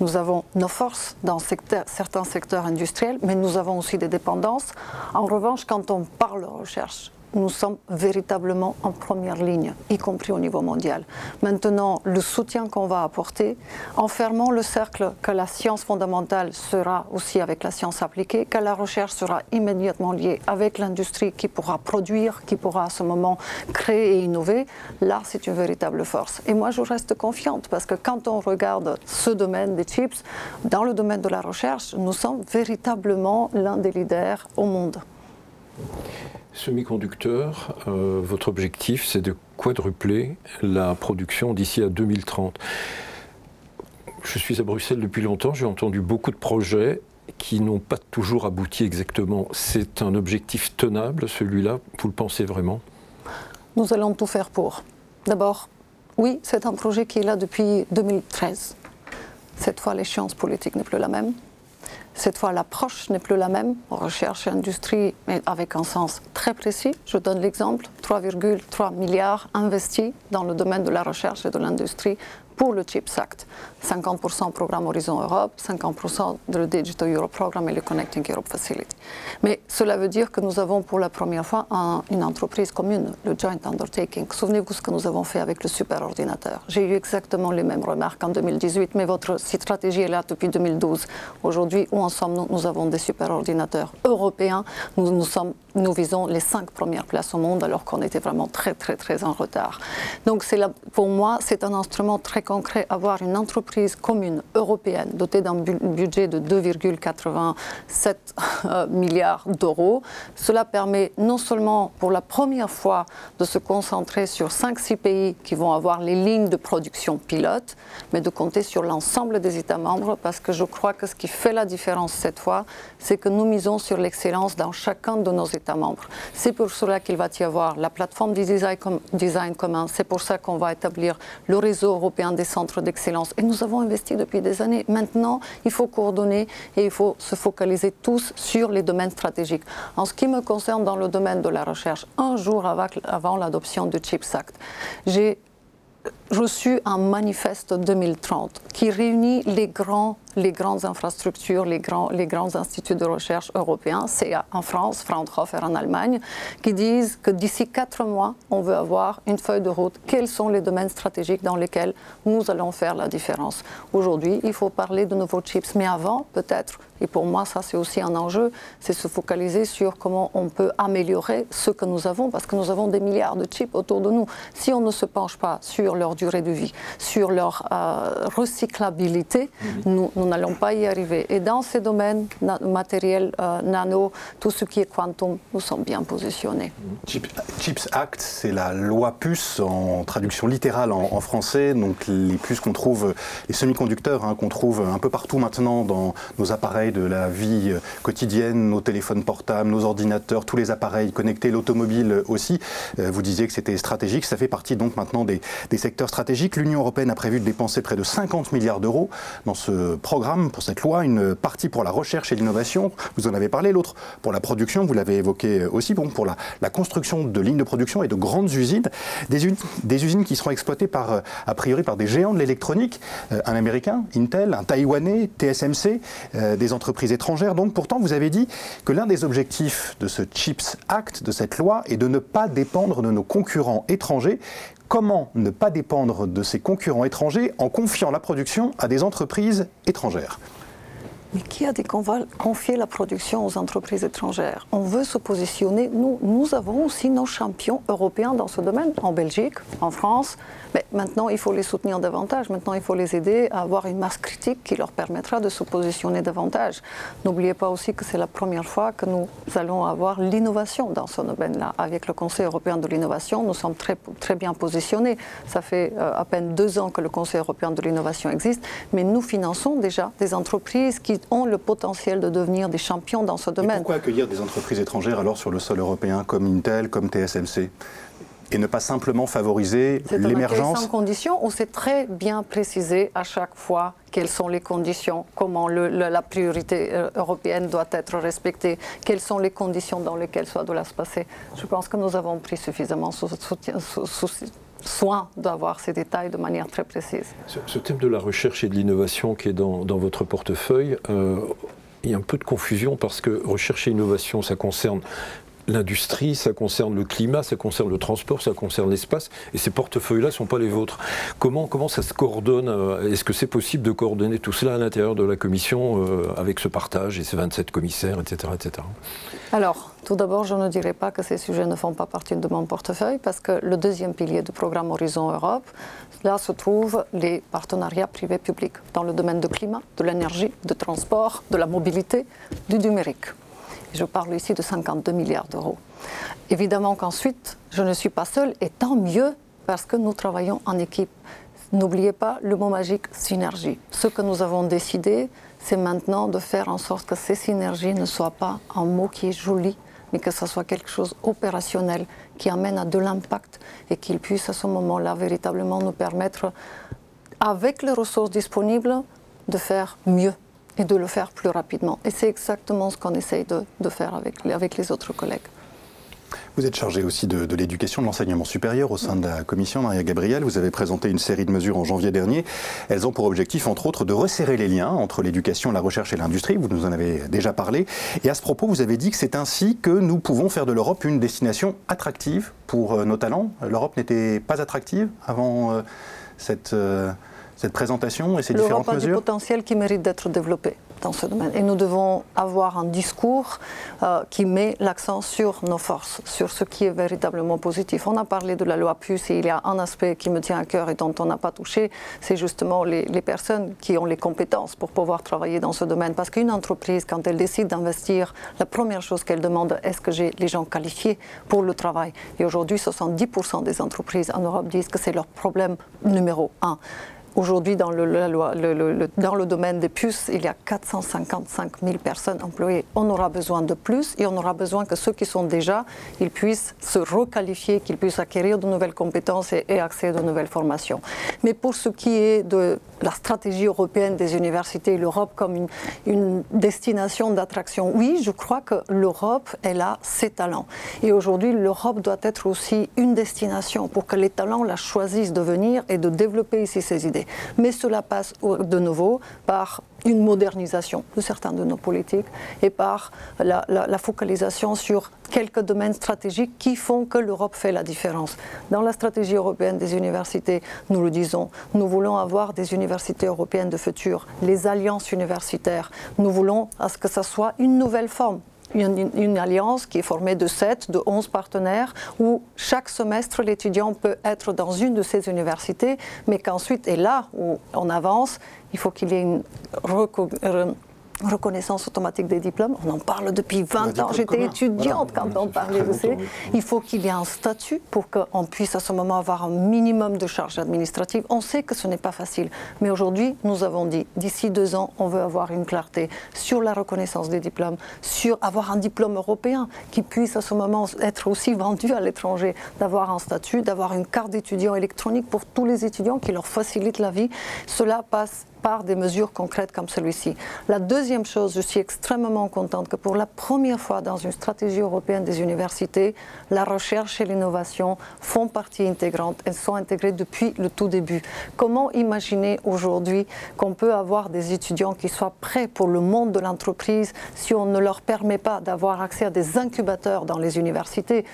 Nous avons nos forces dans certains secteurs industriels, mais nous avons aussi des dépendances. En revanche, quand on parle recherche, nous sommes véritablement en première ligne, y compris au niveau mondial. Maintenant, le soutien qu'on va apporter, en fermant le cercle que la science fondamentale sera aussi avec la science appliquée, que la recherche sera immédiatement liée avec l'industrie qui pourra produire, qui pourra à ce moment créer et innover, là, c'est une véritable force. Et moi, je reste confiante parce que quand on regarde ce domaine des chips, dans le domaine de la recherche, nous sommes véritablement l'un des leaders au monde. Semi-conducteur, euh, votre objectif, c'est de quadrupler la production d'ici à 2030. Je suis à Bruxelles depuis longtemps, j'ai entendu beaucoup de projets qui n'ont pas toujours abouti exactement. C'est un objectif tenable, celui-là, vous le pensez vraiment? Nous allons tout faire pour. D'abord, oui, c'est un projet qui est là depuis 2013. Cette fois, l'échéance politique n'est plus la même. Cette fois, l'approche n'est plus la même. Recherche et industrie, mais avec un sens très précis. Je donne l'exemple 3,3 milliards investis dans le domaine de la recherche et de l'industrie pour le CHIPS Act. 50% programme Horizon Europe, 50% de le Digital Europe Programme et le Connecting Europe Facility. Mais cela veut dire que nous avons pour la première fois une entreprise commune, le Joint Undertaking. Souvenez-vous ce que nous avons fait avec le superordinateur. J'ai eu exactement les mêmes remarques en 2018, mais votre stratégie est là depuis 2012. Aujourd'hui, où en sommes-nous? Nous avons des superordinateurs européens. Nous, nous, sommes, nous visons les cinq premières places au monde alors qu'on était vraiment très, très, très en retard. Donc pour moi, c'est un instrument très concret, avoir une entreprise commune européenne dotée d'un budget de 2,87 euh, milliards d'euros. Cela permet non seulement pour la première fois de se concentrer sur 5-6 pays qui vont avoir les lignes de production pilote, mais de compter sur l'ensemble des États membres parce que je crois que ce qui fait la différence cette fois, c'est que nous misons sur l'excellence dans chacun de nos États C'est pour cela qu'il va y avoir la plateforme du design commun, c'est pour ça qu'on va établir le réseau européen des centres d'excellence. Et nous avons investi depuis des années. Maintenant, il faut coordonner et il faut se focaliser tous sur les domaines stratégiques. En ce qui me concerne dans le domaine de la recherche, un jour avant l'adoption du CHIPS Act, j'ai reçu un manifeste 2030 qui réunit les, grands, les grandes infrastructures, les grands, les grands instituts de recherche européens, c'est en France, Fraunhofer en Allemagne, qui disent que d'ici quatre mois, on veut avoir une feuille de route. Quels sont les domaines stratégiques dans lesquels nous allons faire la différence? Aujourd'hui, il faut parler de nouveaux chips, mais avant, peut-être, et pour moi, ça c'est aussi un enjeu, c'est se focaliser sur comment on peut améliorer ce que nous avons, parce que nous avons des milliards de chips autour de nous. Si on ne se penche pas sur leur durée de vie, sur leur euh, recyclabilité, mhm. nous n'allons pas y arriver. Et dans ces domaines, matériel, euh, nano, tout ce qui est quantum, nous sommes bien positionnés. Chips Act, c'est la loi puce en traduction littérale en, français, donc les puces qu'on trouve, les semi-conducteurs hein, qu'on trouve un peu partout maintenant dans nos appareils de la vie quotidienne, nos téléphones portables, nos ordinateurs, tous les appareils connectés, l'automobile aussi. Euh, vous disiez que c'était stratégique, ça fait partie donc maintenant des, des secteurs stratégique. L'Union européenne a prévu de dépenser près de 50 milliards d'euros dans ce programme, pour cette loi, une partie pour la recherche et l'innovation, vous en avez parlé, l'autre pour la production, vous l'avez évoqué aussi, bon, pour la, construction de lignes de production et de grandes usines, des, des usines qui seront exploitées par, a priori par des géants de l'électronique, euh, un américain, Intel, un taïwanais, TSMC, euh, des entreprises étrangères. Donc pourtant, vous avez dit que l'un des objectifs de ce CHIPS Act, de cette loi, est de ne pas dépendre de nos concurrents étrangers comment ne pas dépendre de ses concurrents étrangers en confiant la production à des entreprises étrangères? Mais qui a dit qu'on va confier la production aux entreprises étrangères? On veut se positionner. Nous, nous avons aussi nos champions européens dans ce domaine, en Belgique, en France. Mais maintenant, il faut les soutenir davantage. Maintenant, il faut les aider à avoir une masse critique qui leur permettra de se positionner davantage. N'oubliez pas aussi que c'est la première fois que nous allons avoir l'innovation dans ce domaine-là. Avec le Conseil européen de l'innovation, nous sommes très, très bien positionnés. Ça fait euh, à peine deux ans que le Conseil européen de l'innovation existe, mais nous finançons déjà des entreprises qui ont le potentiel de devenir des champions dans ce domaine. pourquoi accueillir des entreprises étrangères alors sur le sol européen comme Intel, comme TSMC et ne pas simplement favoriser l'émergence. C'est conditions où c'est très bien précisé à chaque fois quelles sont les conditions, comment la priorité euh, européenne doit être respectée, quelles sont les conditions dans lesquelles ça doit se passer. Je pense que nous avons pris suffisamment souci soin d'avoir ces détails de manière très précise. Ce, thème de la recherche et de l'innovation qui est dans, votre portefeuille, euh, il y a un peu de confusion parce que recherche et innovation, ça concerne l'industrie, ça concerne le climat, ça concerne le transport, ça concerne l'espace, et ces portefeuilles-là ne sont pas les vôtres. Comment, comment ça se coordonne euh, Est-ce que c'est possible de coordonner tout cela à l'intérieur de la Commission euh, avec ce partage et ces 27 commissaires, etc. etc. Alors, tout d'abord, je ne dirais pas que ces sujets ne font pas partie de mon portefeuille, parce que le deuxième pilier du programme Horizon Europe, là se trouvent les partenariats privés-publics dans le domaine du climat, de l'énergie, du transport, de la mobilité, du numérique. Je parle ici de 52 milliards d'euros. Évidemment qu'ensuite, je ne suis pas seule, et tant mieux, parce que nous travaillons en équipe. N'oubliez pas le mot magique synergie. Ce que nous avons décidé, c'est maintenant de faire en sorte que ces synergies ne soient pas un mot qui est joli, mais que ce soit quelque chose opérationnel qui amène à de l'impact et qu'il puisse à ce moment-là véritablement nous permettre, avec les ressources disponibles, de faire mieux et de le faire plus rapidement. Et c'est exactement ce qu'on essaye de, faire avec, les autres collègues. Vous êtes chargé aussi de, l'éducation, de l'enseignement supérieur au sein de la commission, Maria Gabriel. Vous avez présenté une série de mesures en janvier dernier. Elles ont pour objectif, entre autres, de resserrer les liens entre l'éducation, la recherche et l'industrie. Vous nous en avez déjà parlé. Et à ce propos, vous avez dit que c'est ainsi que nous pouvons faire de l'Europe une destination attractive pour euh, nos talents. L'Europe n'était pas attractive avant euh, cette... Cette présentation et ces différentes mesures L'Europe a du potentiel qui mérite d'être développé dans ce domaine. Et nous devons avoir un discours euh, qui met l'accent sur nos forces, sur ce qui est véritablement positif. On a parlé de la loi PUCE et il y a un aspect qui me tient à cœur et dont on n'a pas touché, c'est justement les, les, personnes qui ont les compétences pour pouvoir travailler dans ce domaine. Parce qu'une entreprise, quand elle décide d'investir, la première chose qu'elle demande, est-ce que j'ai les gens qualifiés pour le travail? Et aujourd'hui, 70% des entreprises en Europe disent que c'est leur problème numéro un. Aujourd'hui, dans le, domaine des puces, il y a 455 000 personnes employées. On aura besoin de plus et on aura besoin que ceux qui sont déjà, ils puissent se requalifier, qu'ils puissent acquérir de nouvelles compétences et, accéder à de nouvelles formations. Mais pour ce qui est de la stratégie européenne des universités, l'Europe comme une, une destination d'attraction, oui, je crois que l'Europe, elle a ses talents. Et aujourd'hui, l'Europe doit être aussi une destination pour que les talents la choisissent de venir et de développer ici ces idées. Mais cela passe de nouveau par une modernisation de certains de nos politiques et par la, focalisation sur quelques domaines stratégiques qui font que l'Europe fait la différence. Dans la stratégie européenne des universités, nous le disons, nous voulons avoir des universités européennes de futur, les alliances universitaires. Nous voulons à ce que ça soit une nouvelle forme une, alliance qui est formée de 7, de 11 partenaires, où chaque semestre, l'étudiant peut être dans une de ces universités, mais qu'ensuite, et là où on avance, il faut qu'il y ait une automatique des diplômes. On en parle depuis 20 ans. J'étais étudiante quand on parlait de ça. Il faut qu'il y ait un statut pour qu'on puisse à ce moment avoir un minimum de charges administratives. On sait que ce n'est pas facile. Mais aujourd'hui, nous avons dit, d'ici deux ans, on veut avoir une clarté sur la reconnaissance des diplômes, sur avoir un diplôme européen qui puisse à ce moment être aussi vendu à l'étranger, d'avoir un statut, d'avoir une carte d'étudiant électronique pour tous les étudiants qui leur facilite la vie. Cela passe par des mesures concrètes comme celui-ci. La deuxième chose, je suis extrêmement contente que pour la première fois dans une stratégie européenne des universités, la recherche et l'innovation font partie intégrante. Elles sont intégrées depuis le tout début. Comment imaginer aujourd'hui qu'on peut avoir des étudiants qui soient prêts pour le monde de l'entreprise si on ne leur permet pas d'avoir accès à des incubateurs dans les universités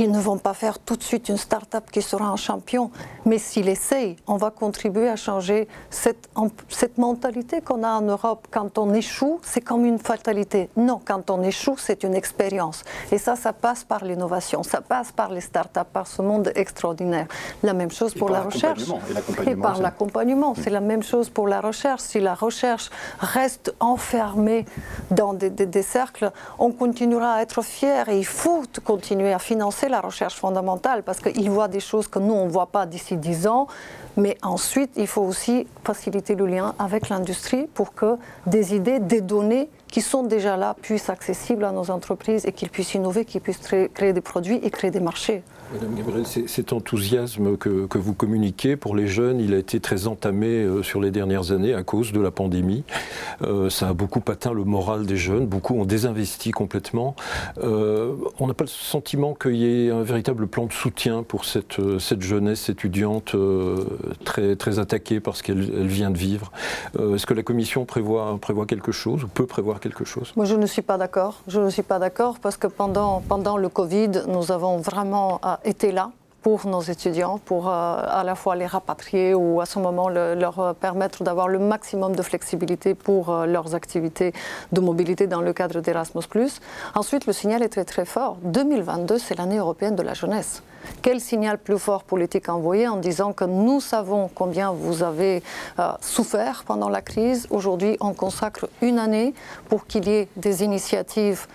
ils ne vont pas faire tout de suite une start-up qui sera un champion, mais s'ils essayent, on va contribuer à changer cette, cette mentalité qu'on a en Europe. Quand on échoue, c'est comme une fatalité. Non, quand on échoue, c'est une expérience. Et ça, ça passe par l'innovation, ça passe par les start-up, par ce monde extraordinaire. La même chose pour la recherche. Et, par l'accompagnement. C'est la même chose pour la recherche. Si la recherche reste enfermée dans des, des cercles, on continuera à être fier et il faut continuer à financer la recherche fondamentale parce qu'il voit des choses que nous, on ne voit pas d'ici 10 ans. Mais ensuite, il faut aussi faciliter le lien avec l'industrie pour que des idées, des données qui sont déjà là puissent accessibles à nos entreprises et qu'ils puissent innover, qu'ils puissent créer des produits et créer des marchés. Madame Gabriel, cet enthousiasme que, vous communiquez pour les jeunes, il a été très entamé euh, sur les dernières années à cause de la pandémie. Euh, ça a beaucoup atteint le moral des jeunes, beaucoup ont désinvesti complètement. Euh, on n'a pas le sentiment qu'il y ait un véritable plan de soutien pour cette, jeunesse étudiante très, attaquée par ce qu'elle vient de vivre. Est-ce que la Commission prévoit, quelque chose ou peut prévoir quelque chose? Moi, je ne suis pas d'accord. Je ne suis pas d'accord parce que pendant, pendant le Covid, nous avons vraiment été là pour nos étudiants, pour euh, à la fois les rapatrier ou à ce moment leur permettre d'avoir le maximum de flexibilité pour euh, leurs activités de mobilité dans le cadre d'Erasmus. Ensuite, le signal est très très fort. 2022, c'est l'année européenne de la jeunesse. Quel signal plus fort politique envoyer en disant que nous savons combien vous avez euh, souffert pendant la crise? Aujourd'hui, on consacre une année pour qu'il y ait des initiatives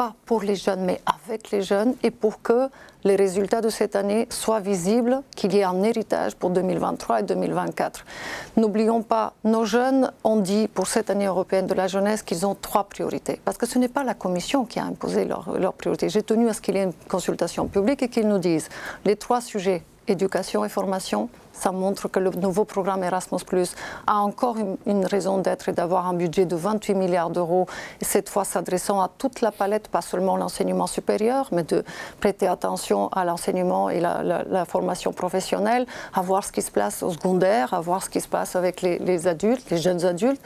pas pour les jeunes, mais avec les jeunes, et pour que les résultats de cette année soient visibles, qu'il y ait un héritage pour 2023 et 2024. N'oublions pas, nos jeunes ont dit pour cette année européenne de la jeunesse qu'ils ont trois priorités, parce que ce n'est pas la Commission qui a imposé leurs leur priorités. J'ai tenu à ce qu'il y ait une consultation publique et qu'ils nous disent les trois sujets éducation et formation, ça montre que le nouveau programme Erasmus a encore une, raison d'être et d'avoir un budget de 28 milliards d'euros, et cette fois s'adressant à toute la palette, pas seulement l'enseignement supérieur, mais de prêter attention à l'enseignement et la, formation professionnelle, à voir ce qui se passe au secondaire, à voir ce qui se passe avec les, adultes, les jeunes adultes.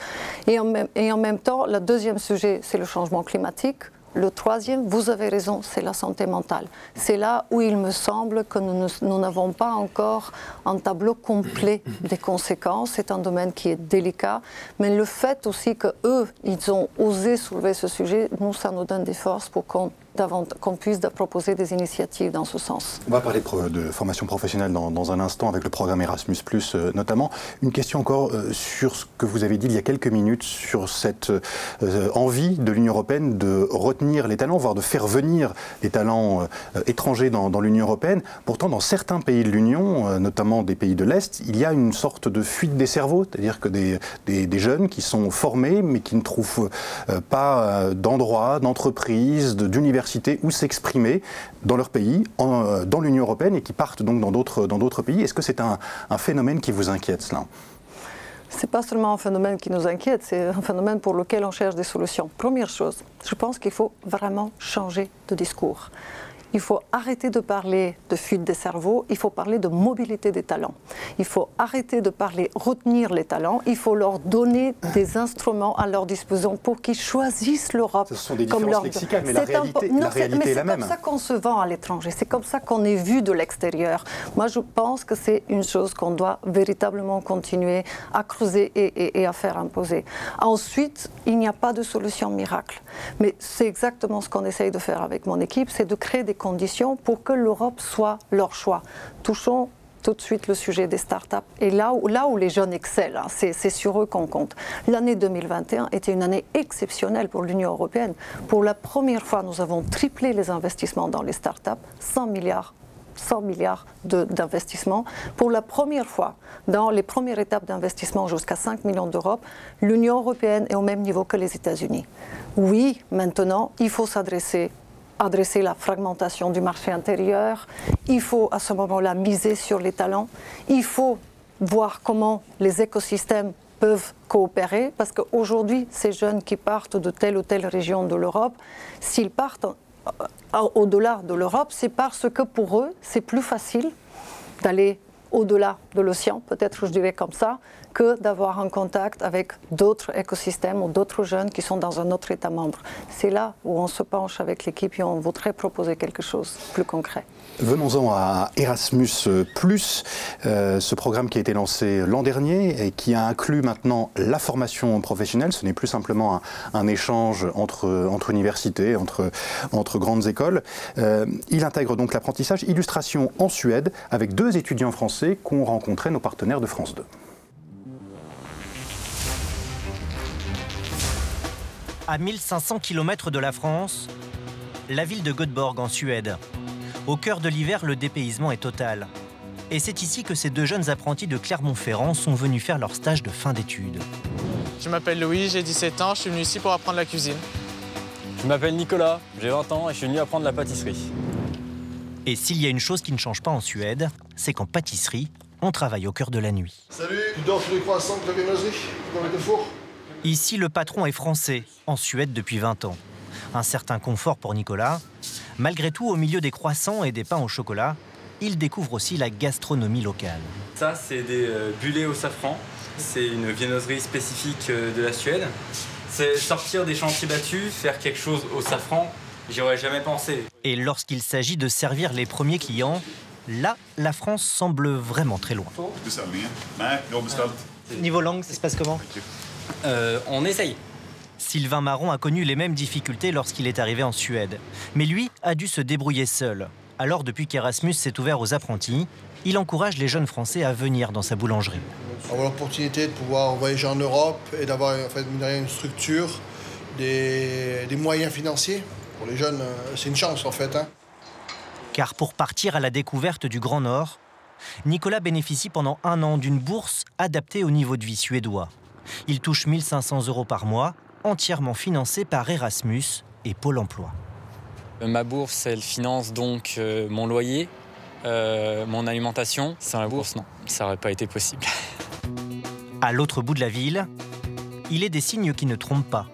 Et en même temps, le deuxième sujet, c'est le changement climatique. Le troisième, vous avez raison, c'est la santé mentale. C'est là où il me semble que nous n'avons pas encore un tableau complet [COUGHS] des conséquences. C'est un domaine qui est délicat, mais le fait aussi qu'eux, ils ont osé soulever ce sujet, nous, ça nous donne des forces pour qu'on qu'on puisse proposer des initiatives dans ce sens. On va parler de, formation professionnelle dans, un instant avec le programme Erasmus, euh, notamment. Une question encore euh, sur ce que vous avez dit il y a quelques minutes sur cette euh, envie de l'Union européenne de retenir les talents, voire de faire venir les talents étrangers dans, l'Union européenne. Pourtant, dans certains pays de l'Union, notamment des pays de l'Est, il y a une sorte de fuite des cerveaux, c'est-à-dire que des, des, jeunes qui sont formés mais qui ne trouvent pas d'endroit, d'entreprise, d'université où s'exprimer dans leur pays, euh, dans l'Union européenne et qui partent donc dans d'autres, dans d'autres pays. Est-ce que c'est un, un phénomène qui vous inquiète, cela? C'est pas seulement un phénomène qui nous inquiète, c'est un phénomène pour lequel on cherche des solutions. Première chose, je pense qu'il faut vraiment changer de discours. Il faut arrêter de parler de fuite des cerveaux, il faut parler de mobilité des talents. Il faut arrêter de parler retenir les talents, il faut leur donner des instruments à leur disposition pour qu'ils choisissent l'Europe Ce sont des comme leur... lexicales, mais la réalité, la réalité est, la même. C'est comme ça qu'on se vend à l'étranger, c'est comme ça qu'on est vu de l'extérieur. Moi, je pense que c'est une chose qu'on doit véritablement continuer à creuser et, et à faire imposer. Ensuite, il n'y a pas de solution miracle. Mais c'est exactement ce qu'on essaye de faire avec mon équipe, c'est de créer des pour que l'Europe soit leur choix. Touchons tout de suite le sujet des startups. Et là où, là où les jeunes excellent, hein, c'est sur eux qu'on compte. L'année 2021 était une année exceptionnelle pour l'Union européenne. Pour la première fois, nous avons triplé les investissements dans les startups, 100 milliards 100 milliards d'investissements. Pour la première fois, dans les premières étapes d'investissement jusqu'à 5 millions d'euros, l'Union européenne est au même niveau que les États-Unis. Oui, maintenant, il faut s'adresser adresser la fragmentation du marché intérieur, il faut à ce moment-là miser sur les talents, il faut voir comment les écosystèmes peuvent coopérer, parce qu'aujourd'hui, ces jeunes qui partent de telle ou telle région de l'Europe, s'ils partent au-delà de l'Europe, c'est parce que pour eux, c'est plus facile d'aller au-delà de l'océan, peut-être je dirais comme ça, que d'avoir un contact avec d'autres écosystèmes ou d'autres jeunes qui sont dans un autre État membre. C'est là où on se penche avec l'équipe et on voudrait proposer quelque chose de plus concret. Venons-en à Erasmus, euh, ce programme qui a été lancé l'an dernier et qui a inclus maintenant la formation professionnelle. Ce n'est plus simplement un, échange entre, universités, entre, entre grandes écoles. Euh, il intègre donc l'apprentissage illustration en Suède avec deux étudiants français qu'ont rencontré nos partenaires de France 2. À 1500 km de la France, la ville de Göteborg en Suède. Au cœur de l'hiver, le dépaysement est total. Et c'est ici que ces deux jeunes apprentis de Clermont-Ferrand sont venus faire leur stage de fin d'études. Je m'appelle Louis, j'ai 17 ans, je suis venu ici pour apprendre la cuisine. Je m'appelle Nicolas, j'ai 20 ans et je suis venu apprendre la pâtisserie. Et s'il y a une chose qui ne change pas en Suède, c'est qu'en pâtisserie, on travaille au cœur de la nuit. Salut, tu dors sur les croissants de la viennoiserie dans le four Ici, le patron est français, en Suède depuis 20 ans. Un certain confort pour Nicolas. Malgré tout, au milieu des croissants et des pains au chocolat, il découvre aussi la gastronomie locale. Ça, c'est des euh, bulets au safran. C'est une viennoiserie spécifique euh, de la Suède. C'est sortir des chantiers battus, faire quelque chose au safran, j'y aurais jamais pensé. Et lorsqu'il s'agit de servir les premiers clients, là, la France semble vraiment très loin. Niveau langue, ça se passe comment euh, On essaye. Sylvain Marron a connu les mêmes difficultés lorsqu'il est arrivé en Suède. Mais lui a dû se débrouiller seul. Alors, depuis qu'Erasmus s'est ouvert aux apprentis, il encourage les jeunes Français à venir dans sa boulangerie. Avoir l'opportunité de pouvoir voyager en Europe et d'avoir en fait, une structure, des, des, moyens financiers, pour les jeunes, euh, c'est une chance en fait. Hein. Car pour partir à la découverte du Grand Nord, Nicolas bénéficie pendant un an d'une bourse adaptée au niveau de vie suédois. Il touche 1500 euros par mois, entièrement financée par Erasmus et Pôle Emploi. Euh, ma bourse, elle finance donc euh, mon loyer, euh, mon alimentation. Sans la bourse, non, ça n'aurait pas été possible. À l'autre bout de la ville, il est des signes qui ne trompent pas.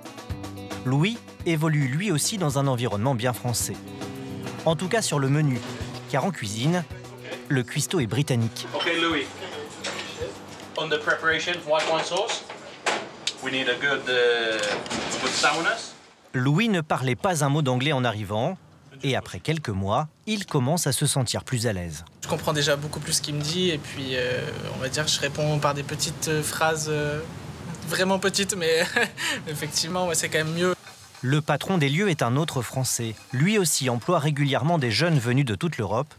Louis évolue lui aussi dans un environnement bien français. En tout cas sur le menu, car en cuisine, le cuistot est britannique. Ok Louis, on the preparation white wine sauce, we need a good, uh, good sourness. Louis ne parlait pas un mot d'anglais en arrivant, et après quelques mois, il commence à se sentir plus à l'aise. Je comprends déjà beaucoup plus ce qu'il me dit, et puis euh, on va dire que je réponds par des petites euh, phrases, euh, vraiment petites, mais [LAUGHS] effectivement, ouais, c'est quand même mieux. Le patron des lieux est un autre Français. Lui aussi emploie régulièrement des jeunes venus de toute l'Europe,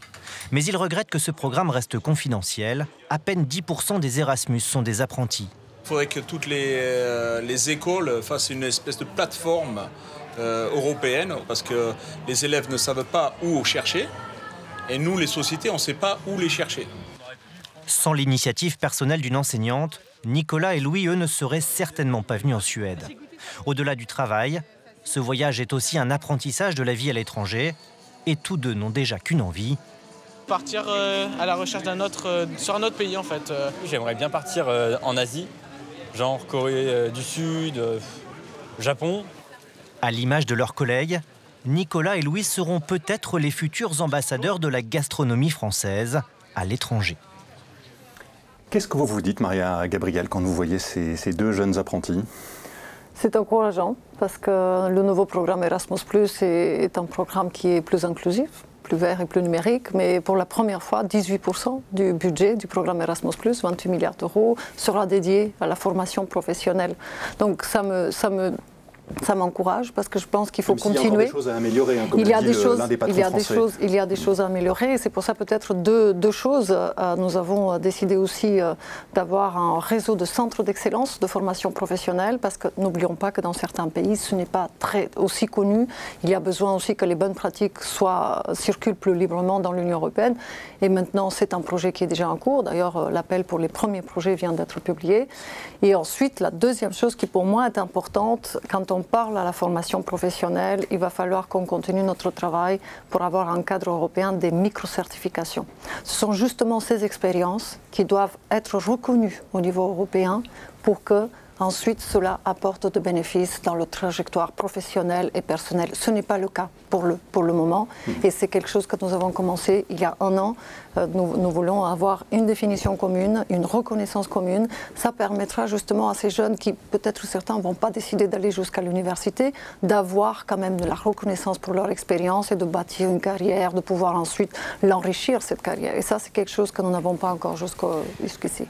mais il regrette que ce programme reste confidentiel. À peine 10% des Erasmus sont des apprentis. Il faudrait que toutes les, les écoles fassent une espèce de plateforme euh, européenne, parce que les élèves ne savent pas où chercher, et nous, les sociétés, on ne sait pas où les chercher. Sans l'initiative personnelle d'une enseignante, Nicolas et Louis, eux, ne seraient certainement pas venus en Suède. Au-delà du travail, ce voyage est aussi un apprentissage de la vie à l'étranger, et tous deux n'ont déjà qu'une envie. Partir euh, à la recherche d'un autre, euh, sur un autre pays en fait. J'aimerais bien partir en Asie, genre Corée du Sud, Japon, à l'image de leurs collègues, Nicolas et Louis seront peut-être les futurs ambassadeurs de la gastronomie française à l'étranger. Qu'est-ce que vous vous dites, Maria Gabriel, quand vous voyez ces, deux jeunes apprentis? C'est encourageant parce que le nouveau programme Erasmus est un programme qui est plus inclusif, plus vert et plus numérique, mais pour la première fois, 18% du budget du programme Erasmus, 28 milliards d'euros, sera dédié à la formation professionnelle. Donc ça me ça m'encourage parce que je pense qu'il faut continuer. Il y a des choses à améliorer, hein, comme il y a des choses, des il y a des choses, il y a des choses à améliorer. C'est pour ça peut-être deux, deux, choses. Euh, nous avons décidé aussi euh, d'avoir un réseau de centres d'excellence de formation professionnelle parce que n'oublions pas que dans certains pays, ce n'est pas très aussi connu. Il y a besoin aussi que les bonnes pratiques soient circulent plus librement dans l'Union européenne. Et maintenant, c'est un projet qui est déjà en cours. D'ailleurs, euh, l'appel pour les premiers projets vient d'être publié. Et ensuite, la deuxième chose qui pour moi est importante quand on parle à la formation professionnelle, il va falloir qu'on continue notre travail pour avoir un cadre européen des micro-certifications. Ce sont justement ces expériences qui doivent être reconnues au niveau européen pour que Ensuite, cela apporte de bénéfices dans le trajectoire professionnelle et personnelle. Ce n'est pas le cas pour le, pour le moment mmh. et c'est quelque chose que nous avons commencé il y a un an. Euh, nous, nous, voulons avoir une définition commune, une reconnaissance commune. Ça permettra justement à ces jeunes qui, peut-être certains, ne vont pas décider d'aller jusqu'à l'université, d'avoir quand même de la reconnaissance pour leur expérience et de bâtir une carrière, de pouvoir ensuite l'enrichir, cette carrière. Et ça, c'est quelque chose que nous n'avons pas encore jusqu'ici.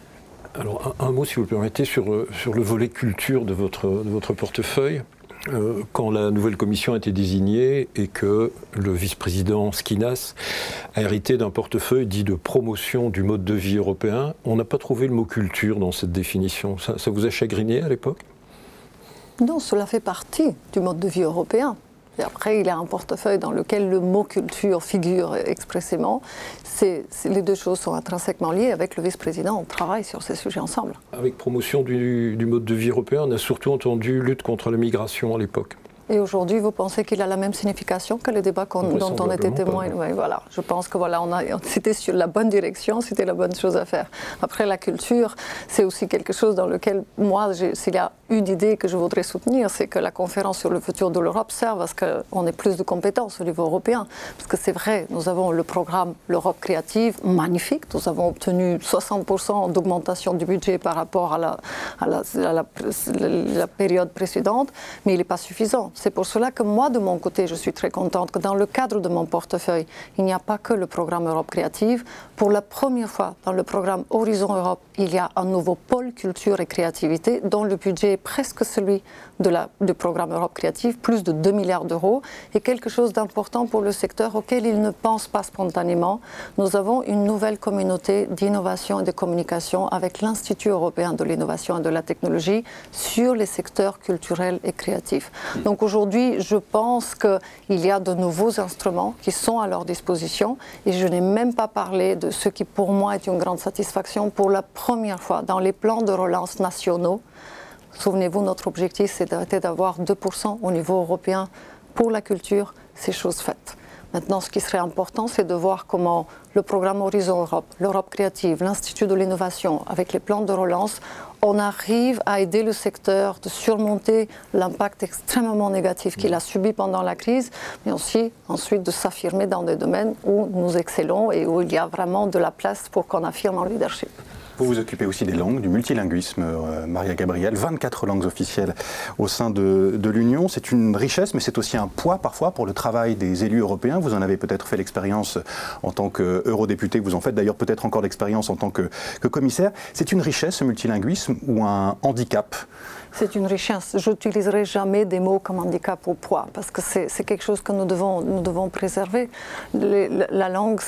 Alors un, mot, si vous le permettez, sur, euh, le volet culture de votre, de votre portefeuille. Euh, quand la nouvelle commission a été désignée et que le vice-président Skinas a hérité d'un portefeuille dit de promotion du mode de vie européen, on n'a pas trouvé le mot culture dans cette définition. Ça, vous a chagriné à l'époque? Non, cela fait partie du mode de vie européen. Et après, il a un portefeuille dans lequel le mot culture figure expressément. les deux choses sont intrinsèquement liées. Avec le vice-président, on travaille sur ces sujets ensemble. Avec promotion du, du mode de vie européen, on a surtout entendu lutte contre la migration à l'époque. Et aujourd'hui, vous pensez qu'il a la même signification que les débats dont on était témoin? oui, voilà. Je pense que voilà, on a, c'était sur la bonne direction, c'était la bonne chose à faire. Après, la culture, c'est aussi quelque chose dans lequel, moi, s'il y a une idée que je voudrais soutenir, c'est que la conférence sur le futur de l'Europe serve à ce qu'on ait plus de compétences au niveau européen. Parce que c'est vrai, nous avons le programme L'Europe créative, magnifique. Nous avons obtenu 60% d'augmentation du budget par rapport à la, à la, la période précédente, mais il n'est pas suffisant. C'est pour cela que moi, de mon côté, je suis très contente que dans le cadre de mon portefeuille, il n'y a pas que le programme Europe créative. Pour la première fois, dans le programme Horizon Europe, il y a un nouveau pôle culture et créativité dont le budget est presque celui de la, du programme Europe créative, plus de 2 milliards d'euros, et quelque chose d'important pour le secteur auquel il ne pense pas spontanément. Nous avons une nouvelle communauté d'innovation et de communication avec l'Institut européen de l'innovation et de la technologie sur les secteurs culturels et créatifs. Donc aujourd'hui, je pense qu'il y a de nouveaux instruments qui sont à leur disposition et je n'ai même pas parlé de ce qui pour moi est une grande satisfaction. Pour la première fois dans les plans de relance nationaux, souvenez-vous, notre objectif c'était d'avoir 2% au niveau européen pour la culture, c'est chose faite. Maintenant, ce qui serait important, c'est de voir comment le programme Horizon Europe, l'Europe créative, l'Institut de l'innovation, avec les plans de relance, on arrive à aider le secteur de surmonter l'impact extrêmement négatif qu'il a subi pendant la crise, mais aussi ensuite de s'affirmer dans des domaines où nous excellons et où il y a vraiment de la place pour qu'on affirme en leadership. Vous vous occupez aussi des langues, du multilinguisme, euh, Maria Gabriel, 24 langues officielles au sein de, l'Union. C'est une richesse, mais c'est aussi un poids parfois pour le travail des élus européens. Vous en avez peut-être fait l'expérience en tant qu'eurodéputé, vous en faites d'ailleurs peut-être encore l'expérience en tant que, que commissaire. C'est une richesse, ce multilinguisme, ou un handicap? C'est une richesse. Je n'utiliserai jamais des mots comme handicap ou poids, parce que c'est quelque chose que nous devons, nous devons préserver. la, langue,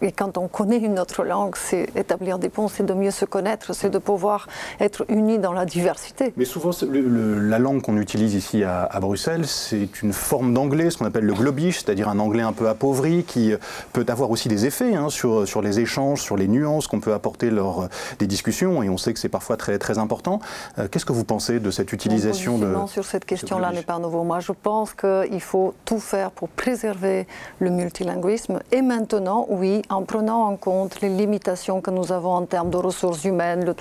et quand on connaît une autre langue, c'est établir des ponts, c'est de mieux se connaître, c'est de pouvoir être unis dans la diversité. Mais souvent, la langue qu'on utilise ici à, Bruxelles, c'est une forme d'anglais, ce qu'on appelle le globish, c'est-à-dire un anglais un peu appauvri, qui peut avoir aussi des effets hein, sur, sur les échanges, sur les nuances qu'on peut apporter lors des discussions, et on sait que c'est parfois très, très important. Euh, qu'est-ce que vous pensez de cette utilisation de... sur cette question-là n'est pas nouveau. Moi, je pense qu'il faut tout faire pour préserver le multilinguisme. Et maintenant, oui, en prenant en compte les limitations que nous avons en termes de ressources humaines,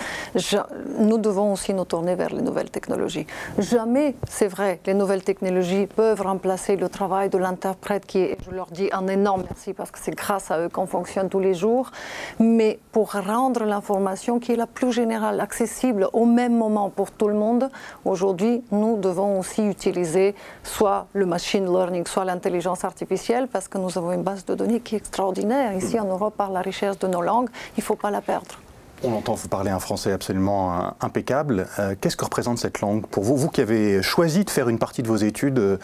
nous devons aussi nous tourner vers les nouvelles technologies. Jamais, c'est vrai, les nouvelles technologies peuvent remplacer le travail de l'interprète qui est, je leur dis un énorme merci parce que c'est grâce à eux qu'on fonctionne tous les jours. Mais pour rendre l'information qui est la plus générale, accessible au même moment pour tout le monde, Aujourd'hui, nous devons aussi utiliser soit le machine learning, soit l'intelligence artificielle, parce que nous avons une base de données qui est extraordinaire ici en Europe par la richesse de nos langues. Il ne faut pas la perdre. On entend vous parler un français absolument euh, impeccable. Euh, qu'est-ce que représente cette langue pour vous, vous qui avez choisi de faire une partie de vos études euh,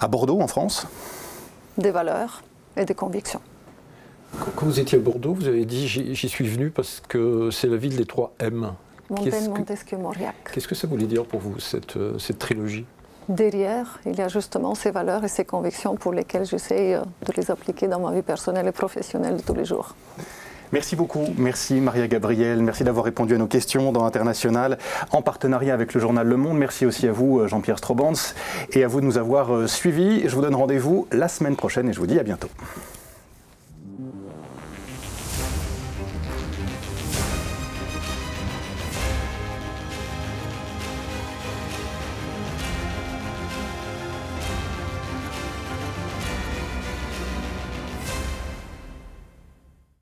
à Bordeaux, en France? Des valeurs et des convictions. Quand vous étiez à Bordeaux, vous avez dit j'y suis venu parce que c'est la ville des trois M. Qu'est-ce que ça voulait dire pour vous, cette, euh, cette trilogie? Derrière, il y a justement ces valeurs et ces convictions pour lesquelles j'essaie euh, de les appliquer dans ma vie personnelle et professionnelle de tous les jours. Merci beaucoup. Merci Maria Gabriel. Merci d'avoir répondu à nos questions dans International en partenariat avec le journal Le Monde. Merci aussi à vous euh, Jean-Pierre Strobans et à vous de nous avoir suivis. Je vous donne rendez-vous la semaine prochaine et je vous dis à bientôt.